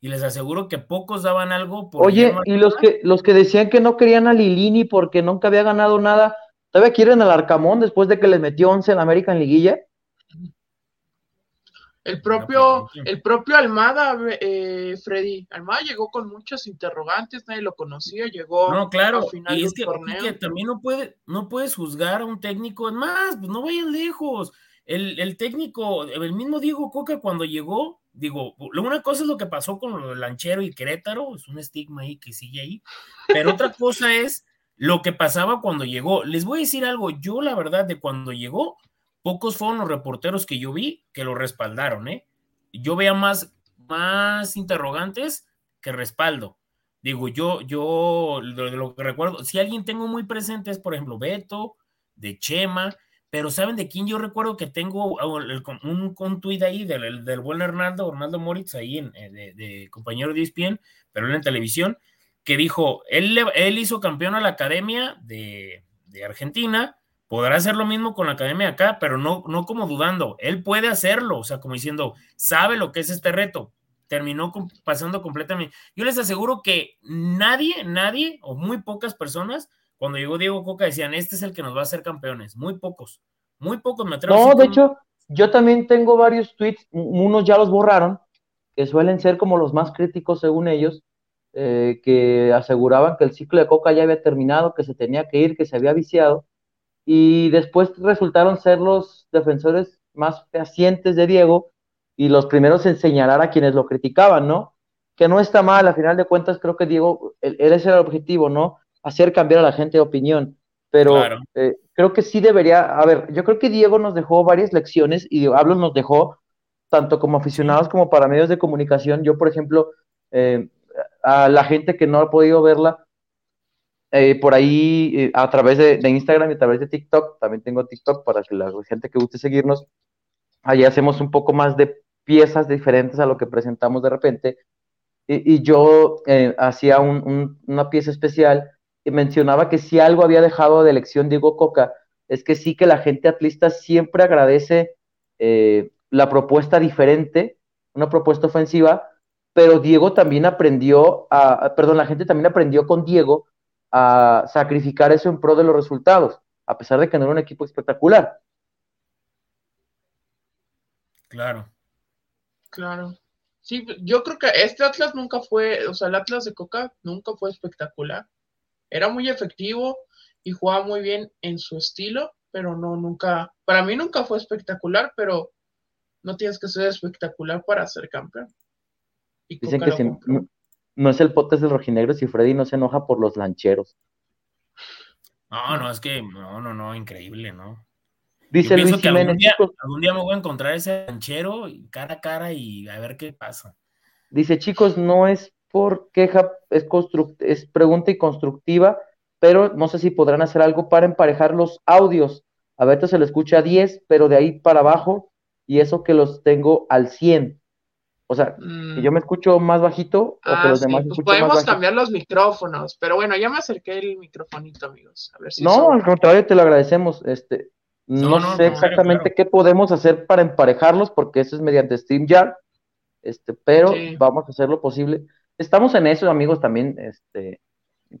Y les aseguro que pocos daban algo por. Oye, y los que, los que decían que no querían a Lilini porque nunca había ganado nada, ¿Todavía quieren al Arcamón después de que les metió 11 en América en liguilla? El propio, el propio Almada, eh, Freddy, Almada llegó con muchos interrogantes, nadie lo conocía, llegó no, claro, final y es que, también no, puede, no puedes juzgar a un técnico, es más, pues no vayan lejos. El, el, técnico, el mismo Diego Coca cuando llegó, digo, una cosa es lo que pasó con lo Lanchero y Querétaro, es un estigma ahí que sigue ahí, pero otra cosa es lo que pasaba cuando llegó. Les voy a decir algo, yo la verdad de cuando llegó, pocos fueron los reporteros que yo vi que lo respaldaron, ¿eh? Yo veía más, más interrogantes que respaldo. Digo, yo, yo, de lo que recuerdo, si alguien tengo muy presente es, por ejemplo, Beto, de Chema, pero ¿saben de quién yo recuerdo que tengo un, un tuit ahí del, del, buen Hernando, Hernando Moritz, ahí en, eh, de, de compañero de ESPN, pero en televisión, que dijo, él, él hizo campeón a la academia de, Argentina, podrá hacer lo mismo con la academia acá, pero no, no como dudando, él puede hacerlo, o sea, como diciendo, sabe lo que es este reto, terminó pasando completamente. Yo les aseguro que nadie, nadie o muy pocas personas, cuando llegó Diego Coca, decían, este es el que nos va a hacer campeones, muy pocos, muy pocos me atrevo. No, de hecho, yo también tengo varios tweets, unos ya los borraron, que suelen ser como los más críticos según ellos, eh, que aseguraban que el ciclo de Coca ya había terminado, que se tenía que ir, que se había viciado, y después resultaron ser los defensores más fehacientes de Diego y los primeros en señalar a quienes lo criticaban, ¿no? Que no está mal, a final de cuentas creo que Diego, él, ese era el objetivo, ¿no? Hacer cambiar a la gente de opinión, pero eh, creo que sí debería, a ver, yo creo que Diego nos dejó varias lecciones y hablo nos dejó tanto como aficionados como para medios de comunicación. Yo, por ejemplo, eh, a la gente que no ha podido verla eh, por ahí eh, a través de, Instagram y a través de TikTok. También tengo TikTok para que la gente que guste seguirnos. Ahí hacemos un poco más de piezas diferentes a lo que presentamos de repente. Y, yo eh, hacía una pieza especial y mencionaba que si algo había dejado de elección Diego Coca, es que sí que la gente atlista siempre agradece la propuesta diferente, una propuesta ofensiva, pero Diego también aprendió a, perdón, la gente también aprendió con Diego a sacrificar eso en pro de los resultados, a pesar de que no era un equipo espectacular. Claro. Claro. Sí, yo creo que este Atlas nunca fue, o sea, el Atlas de Coca nunca fue espectacular. Era muy efectivo y jugaba muy bien en su estilo, pero no, nunca, para mí nunca fue espectacular, pero no tienes que ser espectacular para ser campeón. Dicen que si, no, es el potes del rojinegro si Freddy no se enoja por los lancheros. No, no, es que, no, no, no, increíble, ¿no? Dice Luis que algún, día, algún, día, me voy a encontrar ese ranchero cara a cara y a ver qué pasa. Dice, chicos, no es por queja, es, es pregunta y constructiva, pero no sé si podrán hacer algo para emparejar los audios. A Beto se le escucha a 10, pero de ahí para abajo, y eso que los tengo al 100. O sea, que yo me mm. escucho más bajito o que ah, los demás pues podemos cambiar los micrófonos, pero bueno, ya me acerqué el microfonito, amigos. A ver si no, al contrario, te lo agradecemos. Este, no, sé exactamente qué podemos hacer para emparejarlos, porque eso es mediante StreamYard, este, pero vamos a hacer lo posible. Estamos en eso, amigos, también, este,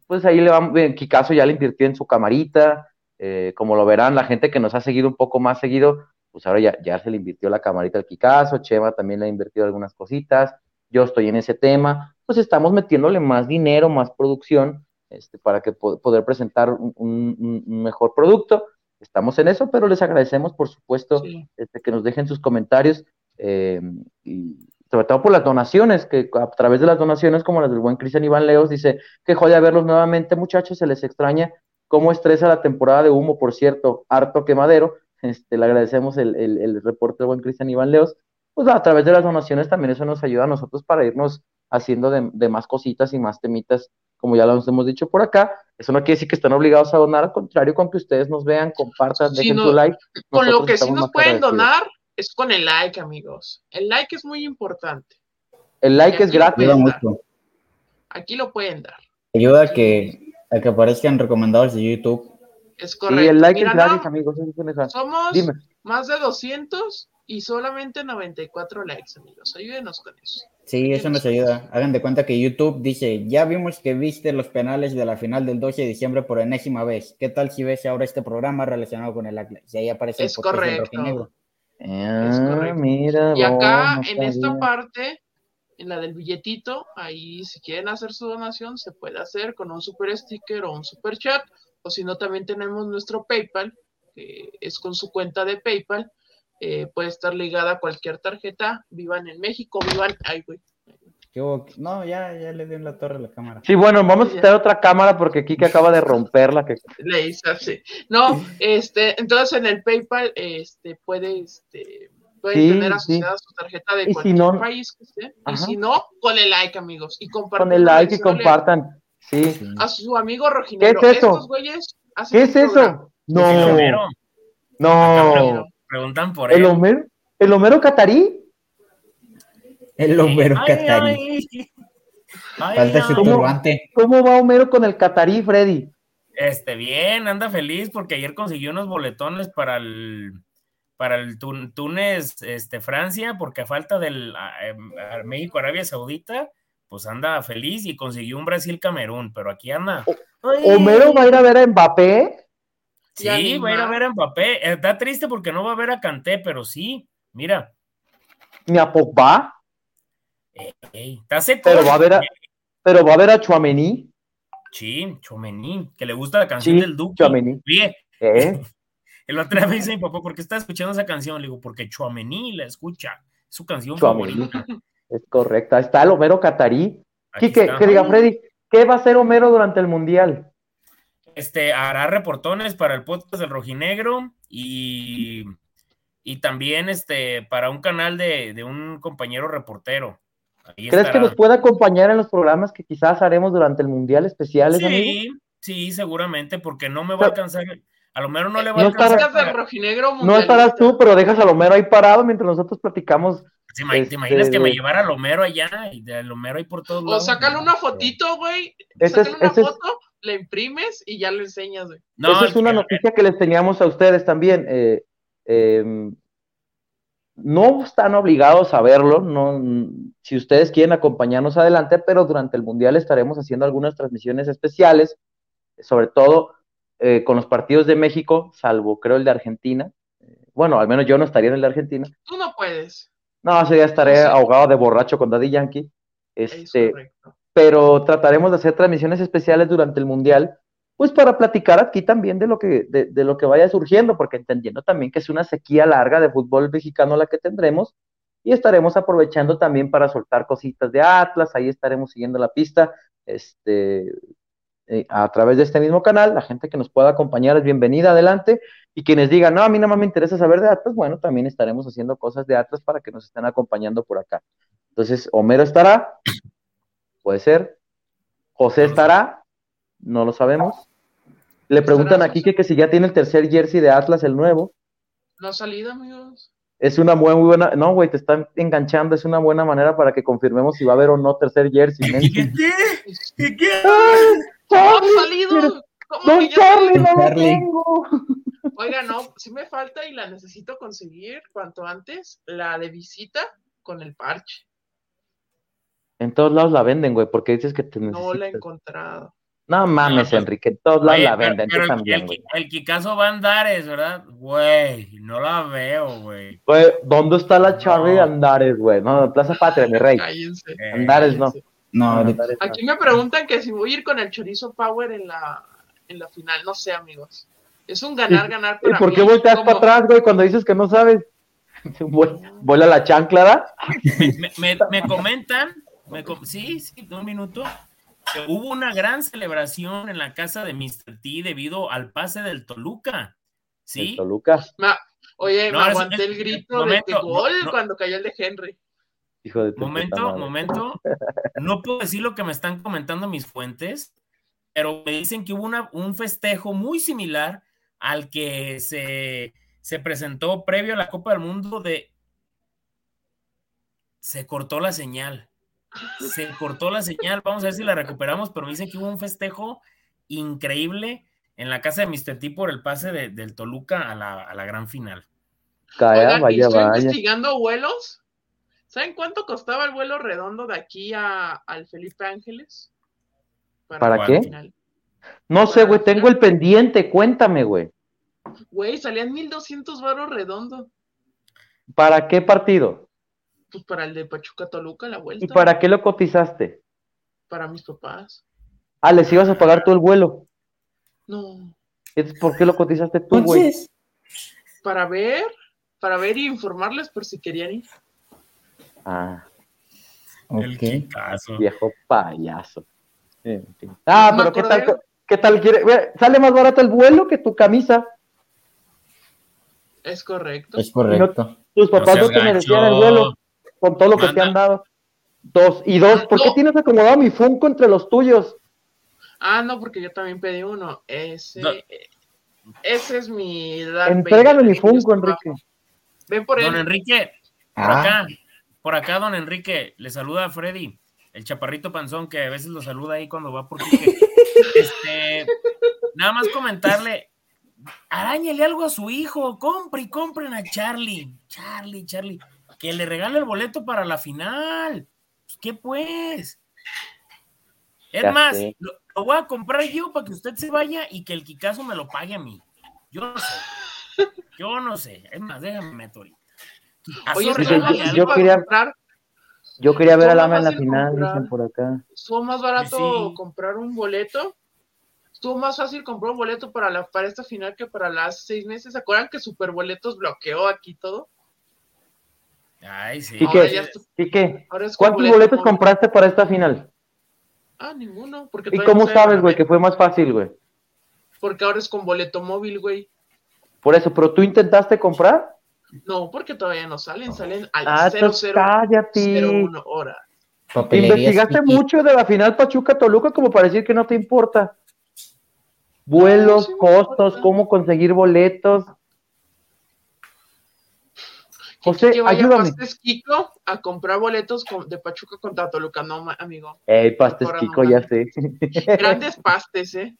pues ahí le vamos, en Kikazo ya le invirtió en su camarita, eh, como lo verán, la gente que nos ha seguido un poco más seguido, pues ahora ya, ya se le invirtió la camarita al Kikazo, Chema también le ha invertido algunas cositas, yo estoy en ese tema, pues estamos metiéndole más dinero, más producción, este, para que poder presentar un mejor producto estamos en eso, pero les agradecemos, por supuesto, este, que nos dejen sus comentarios eh, y sobre todo por las donaciones, que a través de las donaciones, como las del buen Cristian Iván Leos, dice que joya verlos nuevamente, muchachos, se les extraña cómo estresa la temporada de humo, por cierto, harto quemadero. Este, le agradecemos el, el, reporte del buen Cristian Iván Leos. Pues a través de las donaciones también eso nos ayuda a nosotros para irnos haciendo de, de más cositas y más temitas como ya lo hemos dicho por acá. Eso no quiere decir que están obligados a donar, al contrario, con que ustedes nos vean, compartan, dejen su like. Con lo que sí nos pueden donar es con el like, amigos. El like es muy importante. El like es gratis. Aquí lo pueden dar. Ayuda a que, a que aparezcan recomendados de YouTube. Es correcto. Y el like es gratis, amigos. Somos más de 200 y solamente 94 likes, amigos. Ayúdenos con eso. Sí, eso nos ayuda. Hagan de cuenta que YouTube dice, ya vimos que viste los penales de la final del 12 de diciembre por enésima vez. ¿Qué tal si ves ahora este programa relacionado con el Atlas? Y ahí aparece es correcto. Ah, es correcto. Mira, y acá, en esta parte, en la del billetito, ahí si quieren hacer su donación, se puede hacer con un super sticker o un super chat. O si no, también tenemos nuestro PayPal, que es con su cuenta de PayPal eh, puede estar ligada a cualquier tarjeta, vivan en México, vivan, ay, güey. No, ya, ya le di en la torre a la cámara. Sí, bueno, vamos a tener otra cámara porque Kike acaba de romperla. Que... Le hizo. No, este, entonces en el PayPal, este, puede, este, pueden tener asociada su tarjeta de cualquier país que esté. Y si no, con el like, amigos. Y compartan. Con el like y compartan. Sí. A su amigo Rojinero. ¿Qué es eso? ¿Qué es eso? No. No. Preguntan por ¿El Homero? ¿El Homero Catarí? El Homero Catarí. Falta su turbante. ¿Cómo va Homero con el Catarí, Freddy? Este, bien, anda feliz porque ayer consiguió unos boletones para el para el Túnez, este, Francia, porque a falta del em, México, Arabia Saudita, pues anda feliz y consiguió un Brasil-Camerún, pero aquí anda. ¿Homero va a ir a ver a Mbappé? Sí, va a ir a ver a Mbappé. Está triste porque no va a ver a Canté, pero sí, mira. Ni a Pogba. está seco. Pero va a ver a, pero va a ver a Chuamení. Sí, Chuamení, que le gusta la canción del Duque. Chuamení. Bien. ¿Eh? El otro día me dice mi papá, ¿por qué está escuchando esa canción? Le digo, porque Chuamení la escucha. Es su canción favorita. Es correcta. Está el Homero Catarí. ¿Qué, que diga Freddy, ¿qué va a hacer Homero durante el Mundial? este, hará reportones para el podcast del Rojinegro y, y también este, para un canal de, un compañero reportero. ¿Crees que nos pueda acompañar en los programas que quizás haremos durante el Mundial especiales? Sí, sí, seguramente, porque no me va a alcanzar. A lo mejor no le va a alcanzar. no estarás tú, pero dejas a Lomero ahí parado mientras nosotros platicamos. ¿Te imaginas que me este, llevara a Lomero allá y de Lomero ahí por todos lados? O sácale una fotito, güey. Sácale una foto la imprimes y ya lo enseñas, güey. Esa es una noticia que les teníamos a ustedes también. Eh, em, no están obligados a verlo, no, si ustedes quieren acompañarnos adelante, pero durante el Mundial estaremos haciendo algunas transmisiones especiales, sobre todo eh, con los partidos de México, salvo creo el de Argentina. Bueno, al menos yo no estaría en el de Argentina. Tú no puedes. No, ese día estaré ahogado de borracho con Daddy Yankee. Este, pero trataremos de hacer transmisiones especiales durante el Mundial, pues para platicar aquí también de lo que, de, lo que vaya surgiendo, porque entendiendo también que es una sequía larga de fútbol mexicano la que tendremos, y estaremos aprovechando también para soltar cositas de Atlas, ahí estaremos siguiendo la pista, este, eh, a través de este mismo canal, la gente que nos pueda acompañar es bienvenida, adelante, y quienes digan, no, a mí nada más me interesa saber de Atlas, bueno, también estaremos haciendo cosas de Atlas para que nos estén acompañando por acá. Entonces, Homero estará, Puede ser. José estará, no lo sabemos. Le preguntan aquí que, que, si ya tiene el tercer jersey de Atlas, el nuevo. No ha salido, amigos. Es una muy, buena, no, güey, te están enganchando, es una buena manera para que confirmemos si va a haber o no tercer jersey. ¿Qué? ¿Qué? ¿Qué? No ha salido. Don Charlie, no lo tengo. Oiga, no, sí me falta y la necesito conseguir cuanto antes, la de visita con el parche. En todos lados la venden, güey, porque dices que te necesitas. No la he encontrado. No mames, pues, Enrique, en todos lados la venden, pero, también, güey. El, Kikazo va a Andares, ¿verdad? Güey, no la veo, güey. Güey, ¿dónde está la Charlie de Andares, güey? No, Plaza Patria, mi rey. Cállense. Eh, Andares, no. No, Aquí me preguntan que si voy a ir con el chorizo Power en la, en la final. No sé, amigos. Es un ganar, ganar. ¿Y por qué volteas para atrás, güey, cuando dices que no sabes? Vuela la chancla, me, me, me comentan sí, sí, un minuto. Hubo una gran celebración en la casa de Mr. T debido al pase del Toluca. ¿Sí? Toluca? oye, me aguanté el grito de gol cuando cayó el de Henry. Hijo de momento, momento. No puedo decir lo que me están comentando mis fuentes, pero me dicen que hubo una, un festejo muy similar al que se, se presentó previo a la Copa del Mundo de... Se cortó la señal se cortó la señal, vamos a ver si la recuperamos, pero me dicen que hubo un festejo increíble en la casa de Mr. T por el pase del Toluca a la, gran final. Calla, vaya, estoy vaya. investigando vuelos. ¿Saben cuánto costaba el vuelo redondo de aquí a, al Felipe Ángeles? ¿Para, qué? No sé, güey, tengo el pendiente, cuéntame, güey. Güey, salían 1200 varos redondo. ¿Para qué partido? Pues para el de Pachuca Toluca, la vuelta. ¿Y para qué lo cotizaste? Para mis papás. Ah, ¿les ibas a pagar tú el vuelo? No. ¿Por qué lo cotizaste tú, güey? Para ver, para ver y informarles por si querían ir. Ah. El. Viejo payaso. Ah, pero ¿qué tal, ¿qué tal quiere? Sale más barato el vuelo que tu camisa. Es correcto. Es correcto. tus papás no, te merecían el vuelo con todo lo que te han dado. Dos. Y dos, ¿por qué tienes acomodado mi Funko entre los tuyos? Ah, no, porque yo también pedí uno. Ese, ese es mi. Entrégale mi Funko, Enrique. Ven por él. Don Enrique, por ah. acá, por acá, don Enrique, le saluda a Freddy, el chaparrito panzón que a veces lo saluda ahí cuando va por este, nada más comentarle, arañele algo a su hijo, compre y compren a Charlie. Charlie, Charlie que le regale el boleto para la final. Pues, ¿Qué pues? Es más, lo, voy a comprar yo para que usted se vaya y que el Kikazo me lo pague a mí. Yo no sé. Yo no sé. Es más, déjame meter ahorita. Oye, yo, quería, comprar, yo quería ver a Lama en la final, dicen por acá. Estuvo más barato comprar un boleto. Estuvo más fácil comprar un boleto para, la, para esta final que para las seis meses. ¿Se acuerdan que Superboletos bloqueó aquí todo? Ay, sí. ¿Y qué? ¿Cuántos boletos compraste para esta final? Ah, ninguno. Porque ¿Y cómo sabes, güey, que fue más fácil, güey? Porque ahora es con boleto móvil, güey. Por eso, pero tú intentaste comprar? No, porque todavía no salen, salen al ah, 0001 hora. Investigaste mucho de la final Pachuca-Toluca como para decir que no te importa. Vuelos, costos, cómo conseguir boletos. José, que vaya ayúdame. Pastes Kiko a comprar boletos de Pachuca contra Toluca, no, amigo. Ey, Pastes Kiko, ya sé. Grandes pastes, ¿eh?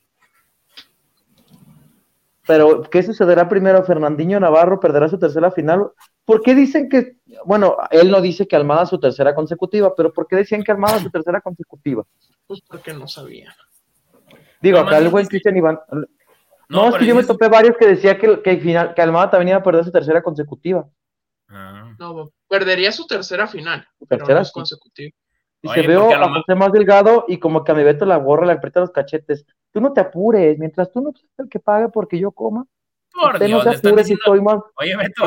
Pero ¿qué sucederá primero? ¿Fernandinho Navarro perderá su tercera final? ¿Por qué dicen que, bueno, él no dice que Almada su tercera consecutiva, pero ¿por qué decían que Almada su tercera consecutiva? Pues porque no sabían. Digo, acá el buen Cristian Iván. No, es que yo me topé varios que decía que, que, final, que Almada también iba a perder su tercera consecutiva. Ah. No, perdería su tercera final, pero no es consecutiva. Y se veo a José más delgado y como que a mi Beto la gorra, le aprieta los cachetes. Tú no te apures, mientras tú no seas el que pague porque yo coma. Por Dios, no te apures diciendo, más... Oye, Beto,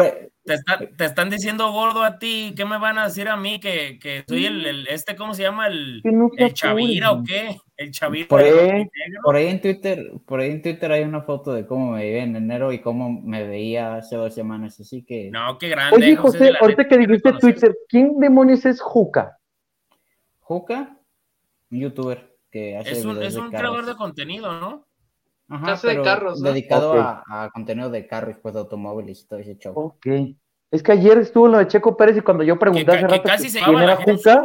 te, están diciendo gordo a ti, ¿qué me van a decir a mí? Que, que soy el, este, ¿cómo se llama? El, el Chavira o qué? El Chavira. Por ahí, por ahí, en Twitter, por ahí en Twitter hay una foto de cómo me veía en enero y cómo me veía hace dos semanas, así que. No, qué grande. Oye, José, ahorita que dijiste Twitter, ¿quién demonios es Juca? Juca, un youtuber que hace es un, es un creador de contenido, ¿no? Ajá, de carros, Dedicado a, contenido de carros, pues de automóviles y todo ese show. Ok. Es que ayer estuvo lo de Checo Pérez y cuando yo pregunté hace rato quién era Juca,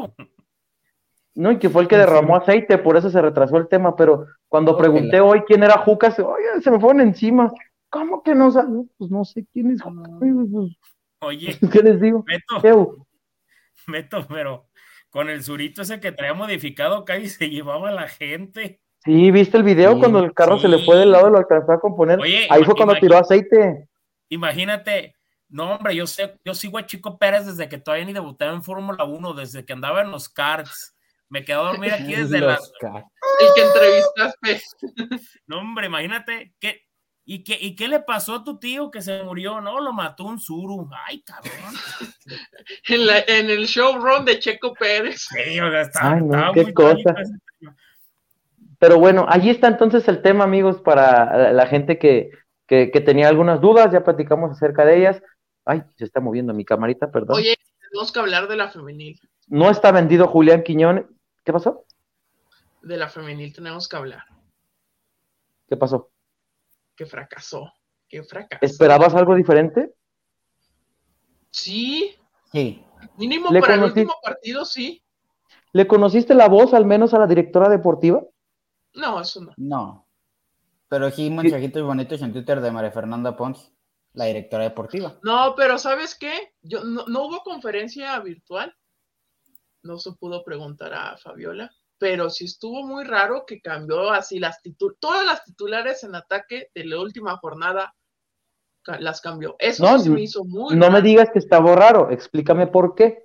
no, y que fue el que derramó aceite, por eso se retrasó el tema, pero cuando pregunté hoy quién era Juca, se, oye, se me fueron encima. ¿Cómo que no sabes? Pues no sé quién es Juca. Pues, oye, ¿qué les digo? Meto, Meto, pero con el surito ese que traía modificado acá y se llevaba a la gente. Sí, ¿viste el video cuando el carro se le fue del lado y lo alcanzó a componer? Ahí fue cuando tiró aceite. Imagínate, no, hombre, yo sé, yo sigo a Chico Pérez desde que todavía ni debutaba en Fórmula 1, desde que andaba en los karts. Me quedo a dormir aquí desde las. El que entrevistaste. No, hombre, imagínate que ¿Y qué, ¿Y qué le pasó a tu tío que se murió? No, lo mató un suru. Ay, cabrón. en, la, en el showrun de Checo Pérez. Sí, o sea, está, qué cosa. Pero bueno, allí está entonces el tema, amigos, para la gente que, que, tenía algunas dudas. Ya platicamos acerca de ellas. Ay, se está moviendo mi camarita, perdón. Oye, tenemos que hablar de la femenil. No está vendido Julián Quiñón. ¿Qué pasó? De la femenil tenemos que hablar. ¿Qué pasó? Que fracasó. Que fracasó. ¿Esperabas algo diferente? Sí. Sí. Mínimo para el último partido, sí. ¿Le conociste la voz al menos a la directora deportiva? No, eso no. No. Pero sí, mensajitos bonitos en Twitter de María Fernanda Pons, la directora deportiva. No, pero ¿sabes qué? Yo, no, no hubo conferencia virtual. No se pudo preguntar a Fabiola pero sí estuvo muy raro que cambió así las todas las titulares en ataque de la última jornada las cambió. Eso no, me hizo muy No me digas que estaba raro, explícame por qué.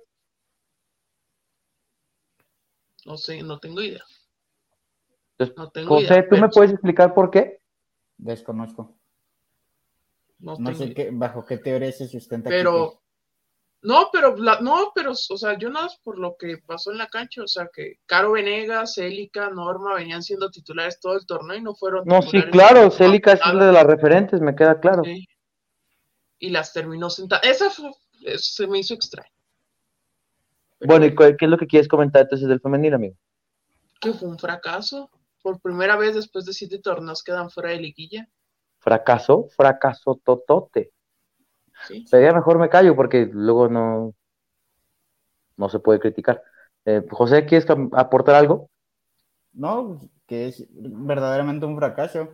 No sé, no tengo idea. no tengo José, ¿tú me puedes explicar por qué? Desconozco. No, sé qué, bajo qué teoría se sustenta. Pero, no, pero no, pero, o sea, yo nada por lo que pasó en la cancha, o sea, que Caro Venegas, Célica, Norma venían siendo titulares todo el torneo y no fueron. No, sí, claro, Célica es una de las referentes, me queda claro. Y las terminó sentadas. Esa fue, se me hizo extraño. bueno, ¿y qué es lo que quieres comentar entonces del femenino, amigo? Que fue un fracaso. Por primera vez después de siete torneos quedan fuera de liguilla. ¿Fracaso? Fracaso totote. Sería mejor me callo porque luego no, no se puede criticar. Eh, José, ¿quieres aportar algo? No, que es verdaderamente un fracaso.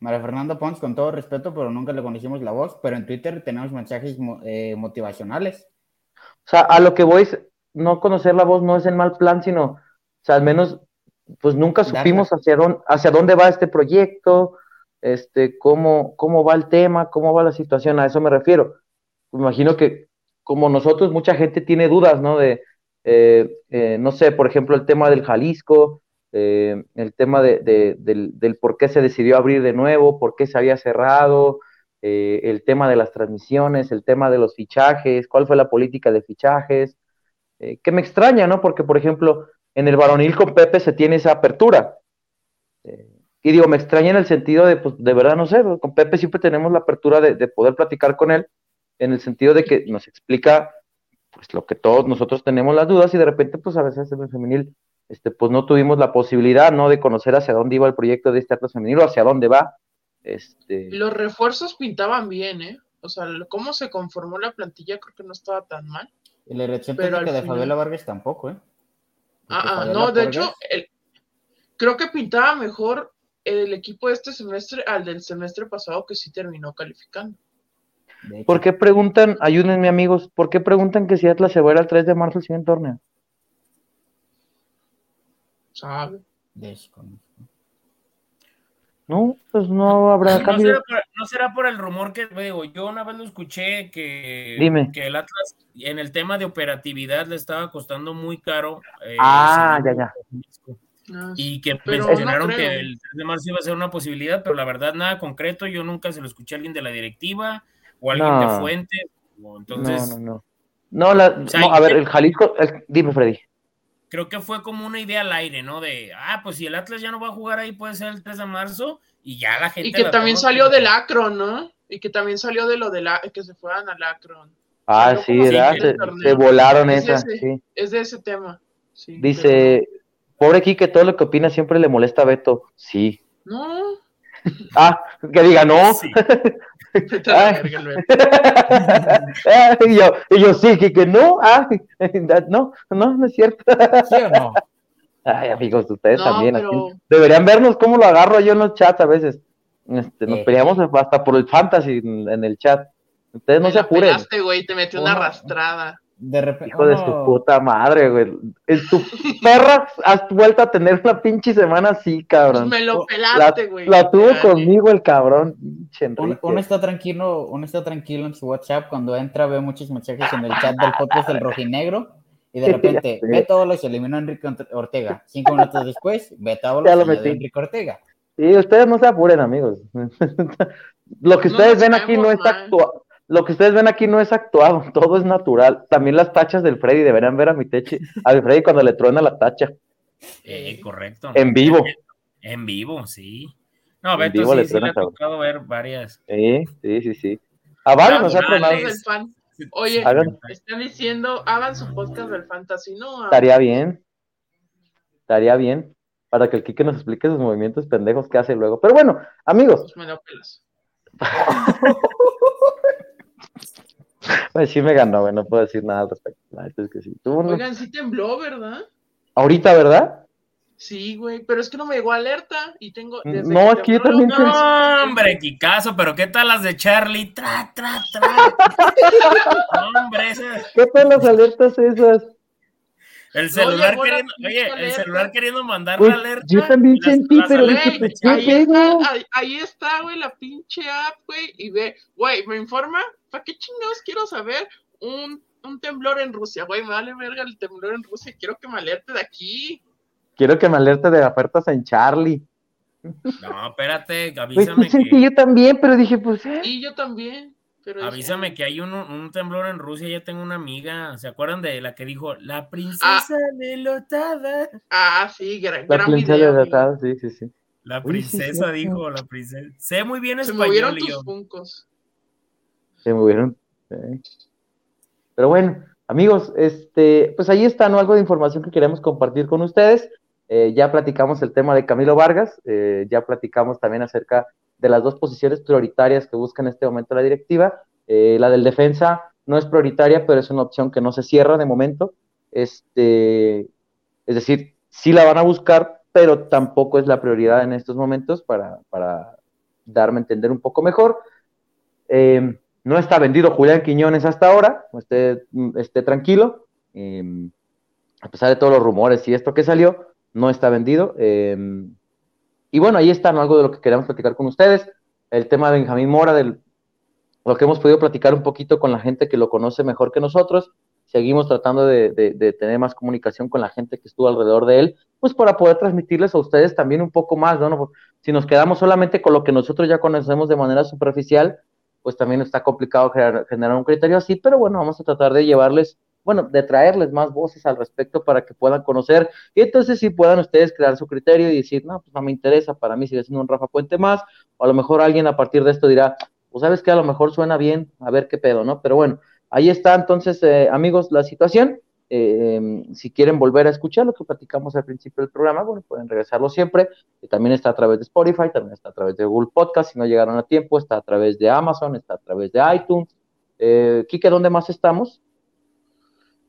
María Fernanda Pons, con todo respeto, pero nunca le conocimos la voz, pero en Twitter tenemos mensajes eh, motivacionales. O sea, a lo que voy es, no conocer la voz no es en mal plan, sino, o sea, al menos, pues nunca supimos hacia dónde, hacia dónde va este proyecto, este, cómo, cómo va el tema, cómo va la situación, a eso me refiero me imagino que como nosotros, mucha gente tiene dudas, ¿no? De, eh, eh, no sé, por ejemplo, el tema del Jalisco, eh, el tema de, del, por qué se decidió abrir de nuevo, por qué se había cerrado, el tema de las transmisiones, el tema de los fichajes, cuál fue la política de fichajes, que me extraña, ¿no? Porque, por ejemplo, en el varonil con Pepe se tiene esa apertura. y digo, me extraña en el sentido de, pues, de verdad, no sé, con Pepe siempre tenemos la apertura de poder platicar con él en el sentido de que nos explica pues lo que todos nosotros tenemos las dudas y de repente pues a veces en el femenil este pues no tuvimos la posibilidad no de conocer hacia dónde iba el proyecto de este Atlas femenil o hacia dónde va este los refuerzos pintaban bien eh o sea cómo se conformó la plantilla creo que no estaba tan mal y la elección técnica de Fabiola Vargas tampoco eh ah, ah no de hecho creo que pintaba mejor el equipo de este semestre al del semestre pasado que sí terminó calificando. ¿Por qué preguntan, ayúdenme amigos, por qué preguntan que si Atlas se va a ir al 3 de marzo el siguiente torneo? ¿Sabe? No, pues no habrá no cambio. Será por, no será por el rumor que digo, yo una vez lo escuché que, Dime. que el Atlas en el tema de operatividad le estaba costando muy caro. eh, Ah, ya, ya. Ah, Y que Pero mencionaron no que el 3 de marzo iba a ser una posibilidad, pero la verdad nada concreto. Yo nunca se lo escuché a alguien de la directiva o alguien No. de fuente. o Entonces, no, no, no. No, la- sea, no, a ver, el Jalisco, el- dime Freddy. creo que fue como una idea al aire, ¿no? De, ah, pues si el Atlas ya no va a jugar ahí, puede ser el 3 de marzo y ya la gente. Y que también salió del Akron, ¿no? Y que también salió de lo de la que se fueran al Akron. Ah, sí, ¿verdad? Se, volaron Es esa, ese. sí. Es de ese tema. Sí, Dice, pobre Quique, todo lo que opina siempre le molesta a Beto. Sí. No. Ah, que diga no. Sí. Ay. y, yo, y yo sí, Quique, no. Ah, no, no, no es cierto. ¿Sí o no? Ay, amigos, ustedes No, también. pero- así. Deberían vernos cómo lo agarro yo en los chats a veces. Este, nos Eh. peleamos hasta por el fantasy en, en el chat. Ustedes no Me se apuren. pelaste, güey, te metió una arrastrada. De repente. Hijo de su puta madre, güey. En tu perra has vuelto a tener una pinche semana así, Pues cabrón. me lo La, pelaste, güey. la tuvo Ya, conmigo el cabrón, Uno, está tranquilo, uno está tranquilo en su WhatsApp cuando entra, ve muchos mensajes en el chat del podcast del rojinegro y de repente ve todo lo que eliminó Enrique Ortega. Cinco minutos después, ve todo lo Ya que lo. Enrique Ortega. Sí, ustedes no se apuren, amigos. lo que ustedes ven aquí no caemos es mal. Lo que ustedes ven aquí no es actuado, todo es natural. También las tachas del Freddy deberían ver a mi teche, a mi Freddy cuando le truena la tacha Eh, correcto. en vivo. En vivo, sí. No, En Beto vivo sí, le sí le ha tocado ver varias. Sí, sí, sí, sí. A varios nos ha tronado. Oye, Hagan- están diciendo, hagan su podcast del fantasy, ¿no? Estaría bien. Estaría bien. Para que el Kike nos explique sus movimientos pendejos que hace luego. Pero bueno, amigos, Pues me lo pelas. pues sí me ganó, güey, no puedo decir nada al respecto. La es que sí. Tú no- Oigan, sí tembló, ¿verdad? Ahorita, ¿verdad? Sí, güey, pero es que no me llegó alerta y tengo... desde No, es que yo tembló, también no, No, hombre, Kikazo, pero ¿qué tal las de Charlie? Tra, tra, tra. Hombre, esas- ¿Qué tal las alertas esas? el celular queriendo, oye, el celular queriendo mandar Güey, la alerta. yo también las- sentí, las pero dije, ¿qué ahí está, ahí, ahí está, güey, la pinche app, güey, y ve, güey, me informa, ¿para qué chingados quiero saber un, un temblor en Rusia, güey? Me vale verga el temblor en Rusia, quiero que me alerte de aquí. Quiero que me alerte de ofertas en Charlie. No, espérate, Pues avísame sentí que, yo también, pero dije, pues, eh. Y yo también, pero... avísame "Ay, que hay un, un temblor en Rusia. Ya tengo una amiga. ¿Se acuerdan de la que dijo la Ah. princesa delotada? Ah, sí, gran, La gran princesa video, de amigo. atrás, sí, sí, sí. La Uy, sí, princesa dijo, la princesa. Sé muy bien Se español. movieron y tus funcos. Se movieron. sí. Pero bueno, amigos, este, pues ahí está, ¿no? Algo de información que queremos compartir con ustedes. Eh, ya platicamos el tema de Camilo Vargas, eh, ya platicamos también acerca de las dos posiciones prioritarias que busca en este momento la directiva. Eh, la del defensa no es prioritaria, pero es una opción que no se cierra de momento. Este, es decir, sí la van a buscar, pero tampoco es la prioridad en estos momentos para, para darme a entender un poco mejor. Eh, no está vendido Julián Quiñones hasta ahora, esté, esté tranquilo. eh, a pesar de todos los rumores y esto que salió, no está vendido. eh, y bueno, ahí está ¿no? algo de lo que queremos platicar con ustedes. El tema de Benjamín Mora, del, lo que hemos podido platicar un poquito con la gente que lo conoce mejor que nosotros. Seguimos tratando de, de, de tener más comunicación con la gente que estuvo alrededor de él, pues para poder transmitirles a ustedes también un poco más, ¿no? Si nos quedamos solamente con lo que nosotros ya conocemos de manera superficial, pues también está complicado generar, un criterio así, pero bueno, vamos a tratar de llevarles, bueno, de traerles más voces al respecto para que puedan conocer y entonces sí puedan ustedes crear su criterio y decir, no, pues no me interesa, para mí sigue siendo un Rafa Puente más, o a lo mejor alguien a partir de esto dirá, pues sabes que a lo mejor suena bien, a ver qué pedo, ¿no? Pero bueno, ahí está entonces, eh, amigos, la situación. Eh, si quieren volver a escuchar lo que platicamos al principio del programa, bueno, pueden regresarlo siempre. También está a través de Spotify, también está a través de Google Podcast, si no llegaron a tiempo, está a través de Amazon, está a través de iTunes. Eh, Kike, ¿dónde más estamos?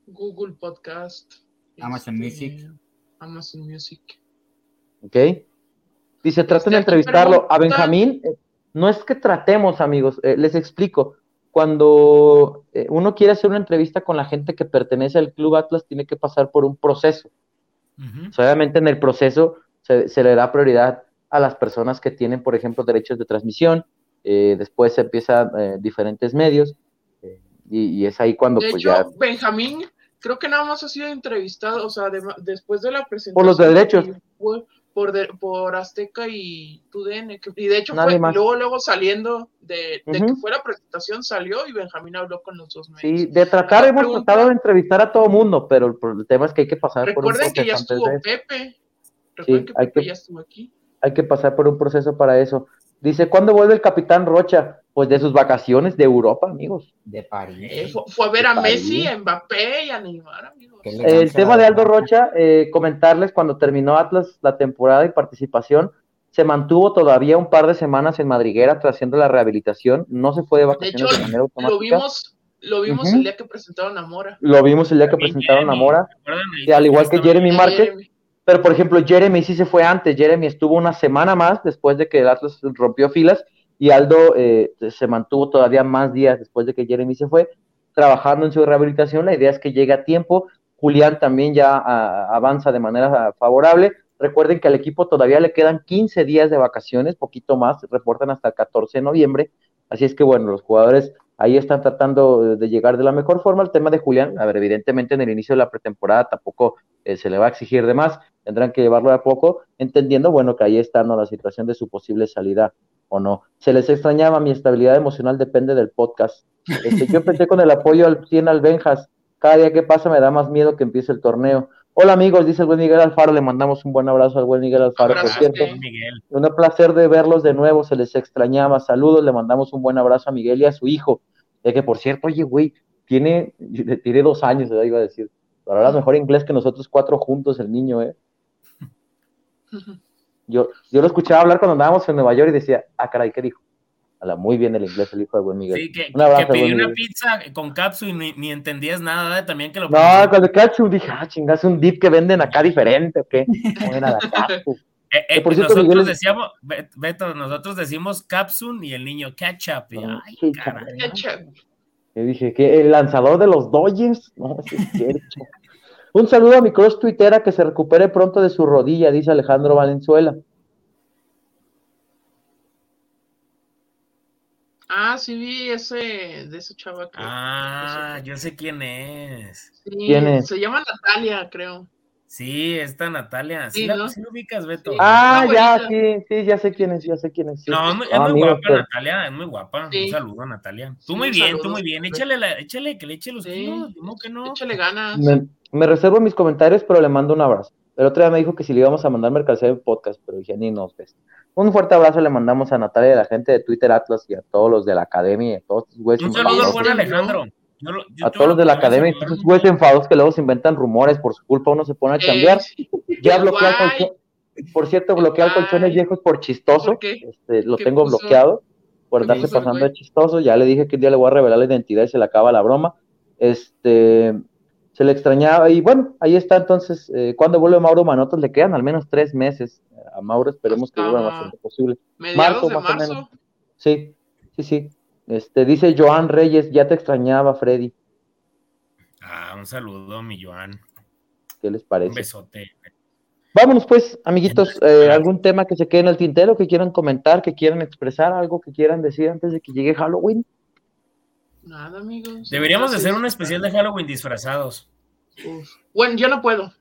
Google Podcast. Amazon este, Music. Amazon Music. Ok. Dice, traten de entrevistarlo. A Benjamín, eh, no es que tratemos, amigos, eh, les explico. Cuando eh, uno quiere hacer una entrevista con la gente que pertenece al Club Atlas, tiene que pasar por un proceso. obviamente en el proceso se, le da prioridad a las personas que tienen, por ejemplo, derechos de transmisión, después se empiezan diferentes medios, y, es ahí cuando de pues hecho, ya... Benjamín creo que nada más ha sido entrevistado, o sea, después de la presentación. Por los derechos. Por, por Azteca y TUDN, y de hecho fue luego, luego saliendo de, que fue la presentación, salió y Benjamín habló con los dos medios. Sí, de tratar, hemos tratado de entrevistar a todo mundo, pero el, tema es que hay que pasar por un proceso. Recuerden que ya estuvo Pepe. Recuerden que Pepe ya estuvo aquí. Hay que pasar por un proceso para eso. Dice, ¿cuándo vuelve el capitán Rocha? Pues de sus vacaciones de Europa, amigos. De París. Eh, fue, a ver a Messi, a Mbappé y a Neymar, amigos. El tema de Aldo Rocha, eh, comentarles cuando terminó Atlas la temporada y participación, se mantuvo todavía un par de semanas en Madriguera tras haciendo la rehabilitación, no se fue de vacaciones de, manera automática. Lo vimos, lo vimos el día que presentaron a Mora. Lo vimos el día que presentaron a Mora, y al igual que Jeremy Márquez. Pero, por ejemplo, Jeremy sí se fue antes. Jeremy estuvo una semana más después de que el Atlas rompió filas y Aldo eh, se mantuvo todavía más días después de que Jeremy se fue, trabajando en su rehabilitación. La idea es que llegue a tiempo. Julián también ya avanza de manera favorable. Recuerden que al equipo todavía le quedan 15 días de vacaciones, poquito más, reportan hasta el 14 de noviembre. Así es que, bueno, los jugadores ahí están tratando de llegar de la mejor forma. El tema de Julián, a ver, evidentemente en el inicio de la pretemporada tampoco eh, se le va a exigir de más, tendrán que llevarlo a poco, entendiendo, bueno, que ahí está ¿no? la situación de su posible salida o no. Se les extrañaba, mi estabilidad emocional depende del podcast. Este, yo empecé con el apoyo al 100 albenjas, cada día que pasa me da más miedo que empiece el torneo. Hola amigos, dice el buen Miguel Alfaro, le mandamos un buen abrazo al buen Miguel Alfaro, por cierto. Un placer de verlos de nuevo, se les extrañaba. Saludos, le mandamos un buen abrazo a Miguel y a su hijo. Ya que por cierto, oye, güey, tiene, tiene dos años, ya iba a decir. Pero ahora mejor inglés que nosotros cuatro juntos, el niño, ¿eh? Yo, yo lo escuchaba hablar cuando andábamos en Nueva York y decía, ah, caray, ¿qué dijo? Habla muy bien el inglés, el hijo de buen Miguel. Sí, que, que pedí una pizza con capsu y ni, entendías nada, ¿eh? también que lo No, con el capsu dije, ah, chingas, un dip que venden acá diferente, ¿o qué? No era eh, eh, nosotros decíamos, Beto, nosotros decimos capsun y el niño ketchup. Y, ay, caray. Yo dije, que el lanzador de los Dodgers, no, es cierto. Un saludo a mi cross tuitera que se recupere pronto de su rodilla, dice Alejandro Valenzuela. Ah, sí vi ese, de ese chava. ah, yo sé quién es. ¿Quién es? Se llama Natalia, creo. Sí, esta Natalia. Sí, la, ubicas, Beto. Ah, ya, sí, sí, ya sé quién es, ya sé quién es. No, es muy, ah, guapa Natalia, es muy guapa. Un saludo a Natalia. Tú muy bien, tú muy bien. Échale, la, échale, que le eche los kilos, no que no. Échale ganas. Me, reservo mis comentarios, pero le mando un abrazo. El otro día me dijo que si le íbamos a mandar mercancía en podcast, pero dije, ni nos ves. Un fuerte abrazo le mandamos a Natalia y a la gente de Twitter Atlas y a todos los de la academia y a todos los Un saludo a Alejandro a todos los de la academia, esos güeyes enfados que luego se inventan rumores por su culpa, uno se pone a cambiar. ya bloqueé al colchón. Por cierto, bloqueé al colchones viejos por chistoso. Este, lo tengo bloqueado por andarse pasando de chistoso. Ya le dije que un día le voy a revelar la identidad y se le acaba la broma. Este se le extrañaba y bueno, ahí está entonces, eh, cuando vuelve Mauro Manotas le quedan al menos tres meses a Mauro, esperemos que vuelva lo más pronto posible. Marzo, más o menos. Sí, sí, sí. Este, dice Joan Reyes, ya te extrañaba, Freddy. Ah, un saludo, mi Joan. ¿Qué les parece? Un besote. Vámonos pues, amiguitos, eh, algún tema que se quede en el tintero, que quieran comentar, que quieran expresar, algo que quieran decir antes de que llegue Halloween. Nada, amigos. Deberíamos de hacer un especial de Halloween disfrazados. Bueno, yo no puedo.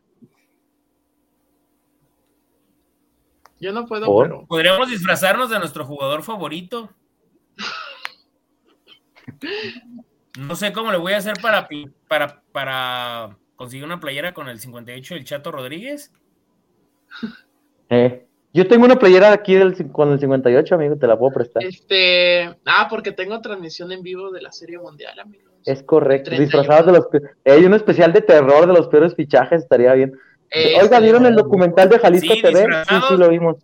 Yo no puedo, pero... Podríamos disfrazarnos de nuestro jugador favorito. No sé cómo le voy a hacer para, para, para conseguir una playera con el 58 del Chato Rodríguez. Eh, yo tengo una playera aquí del, con el 58, amigo, te la puedo prestar. Este, ah, porque tengo transmisión en vivo de la Serie Mundial, amigo. Es correcto, disfrazados de los... Hay un especial de terror de los peores fichajes, estaría bien. Oiga, ¿vieron el documental de Jalisco TV? Sí, sí, lo vimos.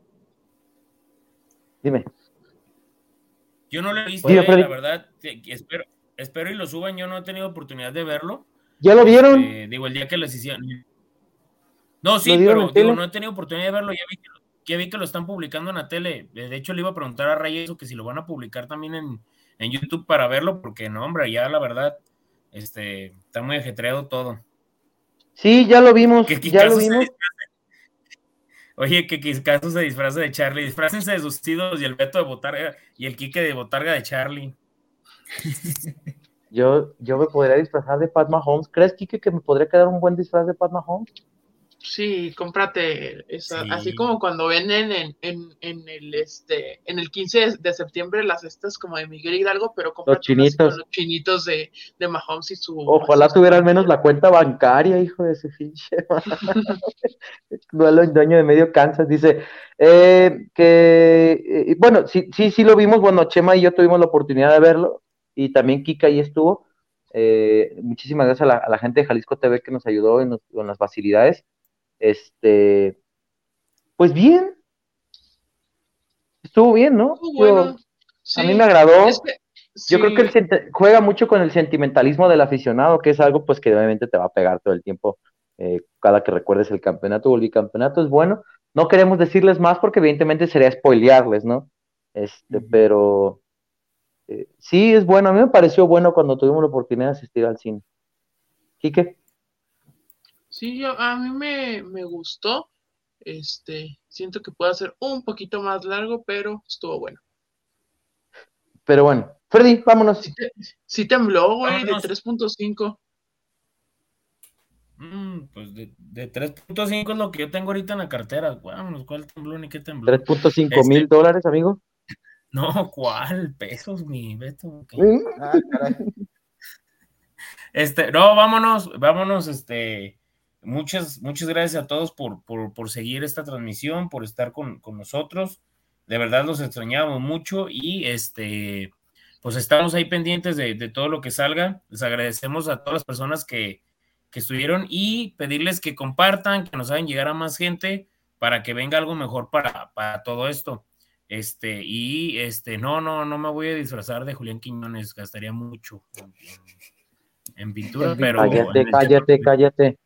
Dime. Yo no lo he visto, eh, la verdad. Espero, espero y lo suban. Yo no he tenido oportunidad de verlo. ¿Ya lo vieron? Este, digo, el día que les hicieron. No, sí, pero no he tenido oportunidad de verlo. Ya vi que vi que lo están publicando en la tele. De hecho, le iba a preguntar a Ray eso, que si lo van a publicar también en, en YouTube para verlo, porque no, hombre, ya la verdad, este, está muy ajetreado todo. Sí, ya lo vimos, ya lo vimos. Oye, que caso se disfraza de Charlie, disfrácense de sus tíos y el Beto de Botarga y el Quique de Botarga de Charlie. Yo, yo me podría disfrazar de Pat Mahomes. ¿Crees, Quique, que me podría quedar un buen disfraz de Pat Mahomes? Sí, cómprate esa, así como cuando venden en, en, en, el este en el 15 de septiembre las estas como de Miguel Hidalgo, pero cómprate los chinitos, los chinitos de, de Mahomes y su Ojalá tuviera al menos la cuenta bancaria, hijo de ese finche. Duelo dueño de medio Kansas dice eh, que eh, bueno, sí, sí, sí lo vimos, bueno, Chema y yo tuvimos la oportunidad de verlo y también Kika ahí estuvo. Eh, muchísimas gracias a la, gente de Jalisco TV que nos ayudó en, en las facilidades. Este, pues bien. Estuvo bien, ¿no? A mí me agradó. Yo creo que juega mucho con el sentimentalismo del aficionado, que es algo pues que obviamente te va a pegar todo el tiempo eh, cada que recuerdes el campeonato o el bicampeonato. Es bueno. No queremos decirles más porque evidentemente sería spoilearles, ¿no? Este, pero eh, sí es bueno. A mí me pareció bueno cuando tuvimos la oportunidad de asistir al cine. Quique. Sí, yo, a mí me, me gustó. Este, siento que puede ser un poquito más largo, pero estuvo bueno. Pero bueno, Freddy, vámonos. Sí, tembló, güey, de 3.5. Mm, pues de, de 3.5 es lo que yo tengo ahorita en la cartera. Vámonos, ¿cuál tembló ni qué tembló? 3.5 mil este dólares, amigo. No, ¿cuál? Pesos, mi Beto. ¿Mm? Ah, este, no, vámonos, vámonos, este Muchas, muchas gracias a todos por, por, seguir esta transmisión, por estar con, nosotros. De verdad los extrañamos mucho y este, pues estamos ahí pendientes de, todo lo que salga. Les agradecemos a todas las personas que, estuvieron y pedirles que compartan, que nos hagan llegar a más gente para que venga algo mejor para, para todo esto. Este, y este, no, no, no me voy a disfrazar de Julián Quiñones, gastaría mucho en, pintura, pero. Cállate, cállate, cállate.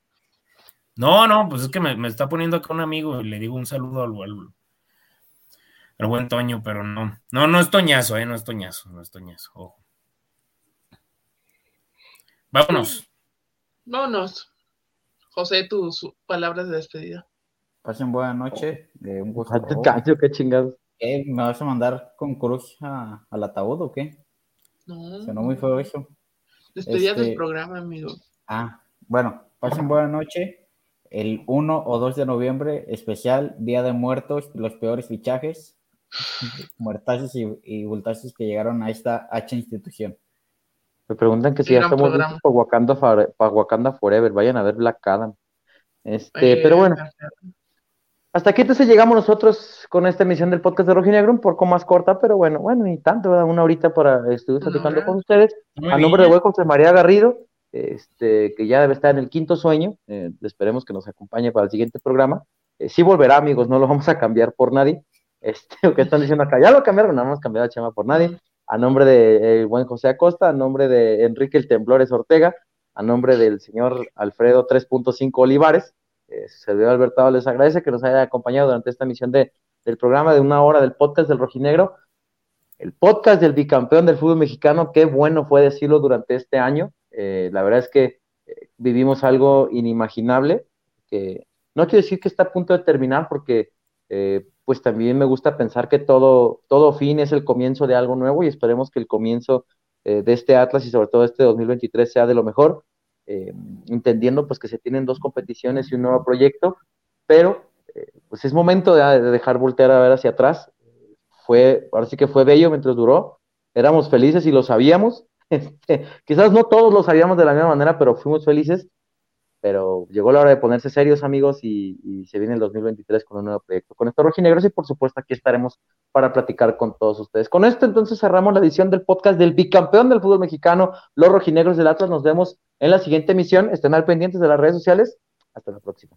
No, no, pues es que me, está poniendo acá un amigo y le digo un saludo al, al, buen Toño, pero no. No, no es Toñazo, eh, no es Toñazo, no es Toñazo, ojo. Vámonos. Vámonos. José, tus palabras de despedida. Pasen buena noche. Eh, un gusto. qué chingados. ¿Me vas a mandar con cruz al ataúd o qué? No. no muy feo eso. Despedida del este, programa, amigo. Ah, bueno, pasen buena noche el 1 o 2 de noviembre, especial Día de Muertos, los peores fichajes, muertazos y, y que llegaron a esta H institución. Me preguntan que si ya estamos listos para Wakanda, para Wakanda Forever, vayan a ver Black Adam. Este, pero bueno, hasta aquí entonces llegamos nosotros con esta emisión del podcast de Rojinegro, un poco más corta, pero bueno, bueno, ni tanto, una horita para estudiar platicando con ustedes. a nombre de Hueco de María Garrido, este, que ya debe estar en el quinto sueño, eh, esperemos que nos acompañe para el siguiente programa. Eh, sí volverá, amigos, no lo vamos a cambiar por nadie. Este, que están diciendo acá, ya lo cambiaron, no hemos cambiado a Chema por nadie. A nombre de eh, buen José Acosta, a nombre de Enrique el Temblores Ortega, a nombre del señor Alfredo 3.5 Olivares, su servidor Albertado les agradece que nos haya acompañado durante esta emisión de, del programa de una hora del podcast del Rojinegro, el podcast del bicampeón del fútbol mexicano, qué bueno fue decirlo durante este año, eh, la verdad es que eh, vivimos algo inimaginable, que no quiero decir que está a punto de terminar, porque eh, pues también me gusta pensar que todo, todo fin es el comienzo de algo nuevo y esperemos que el comienzo de este Atlas y sobre todo este 2023 sea de lo mejor, entendiendo pues que se tienen dos competiciones y un nuevo proyecto, pero pues es momento de, de, dejar voltear a ver hacia atrás. Fue, ahora sí que fue bello mientras duró, éramos felices y lo sabíamos, este, quizás no todos lo sabíamos de la misma manera, pero fuimos felices. Pero llegó la hora de ponerse serios, amigos, y, se viene el 2023 con un nuevo proyecto. Con esto rojinegros y por supuesto aquí estaremos para platicar con todos ustedes. Con esto entonces cerramos la edición del podcast del bicampeón del fútbol mexicano, los rojinegros del Atlas. Nos vemos en la siguiente emisión. Estén al pendientes de las redes sociales. Hasta la próxima.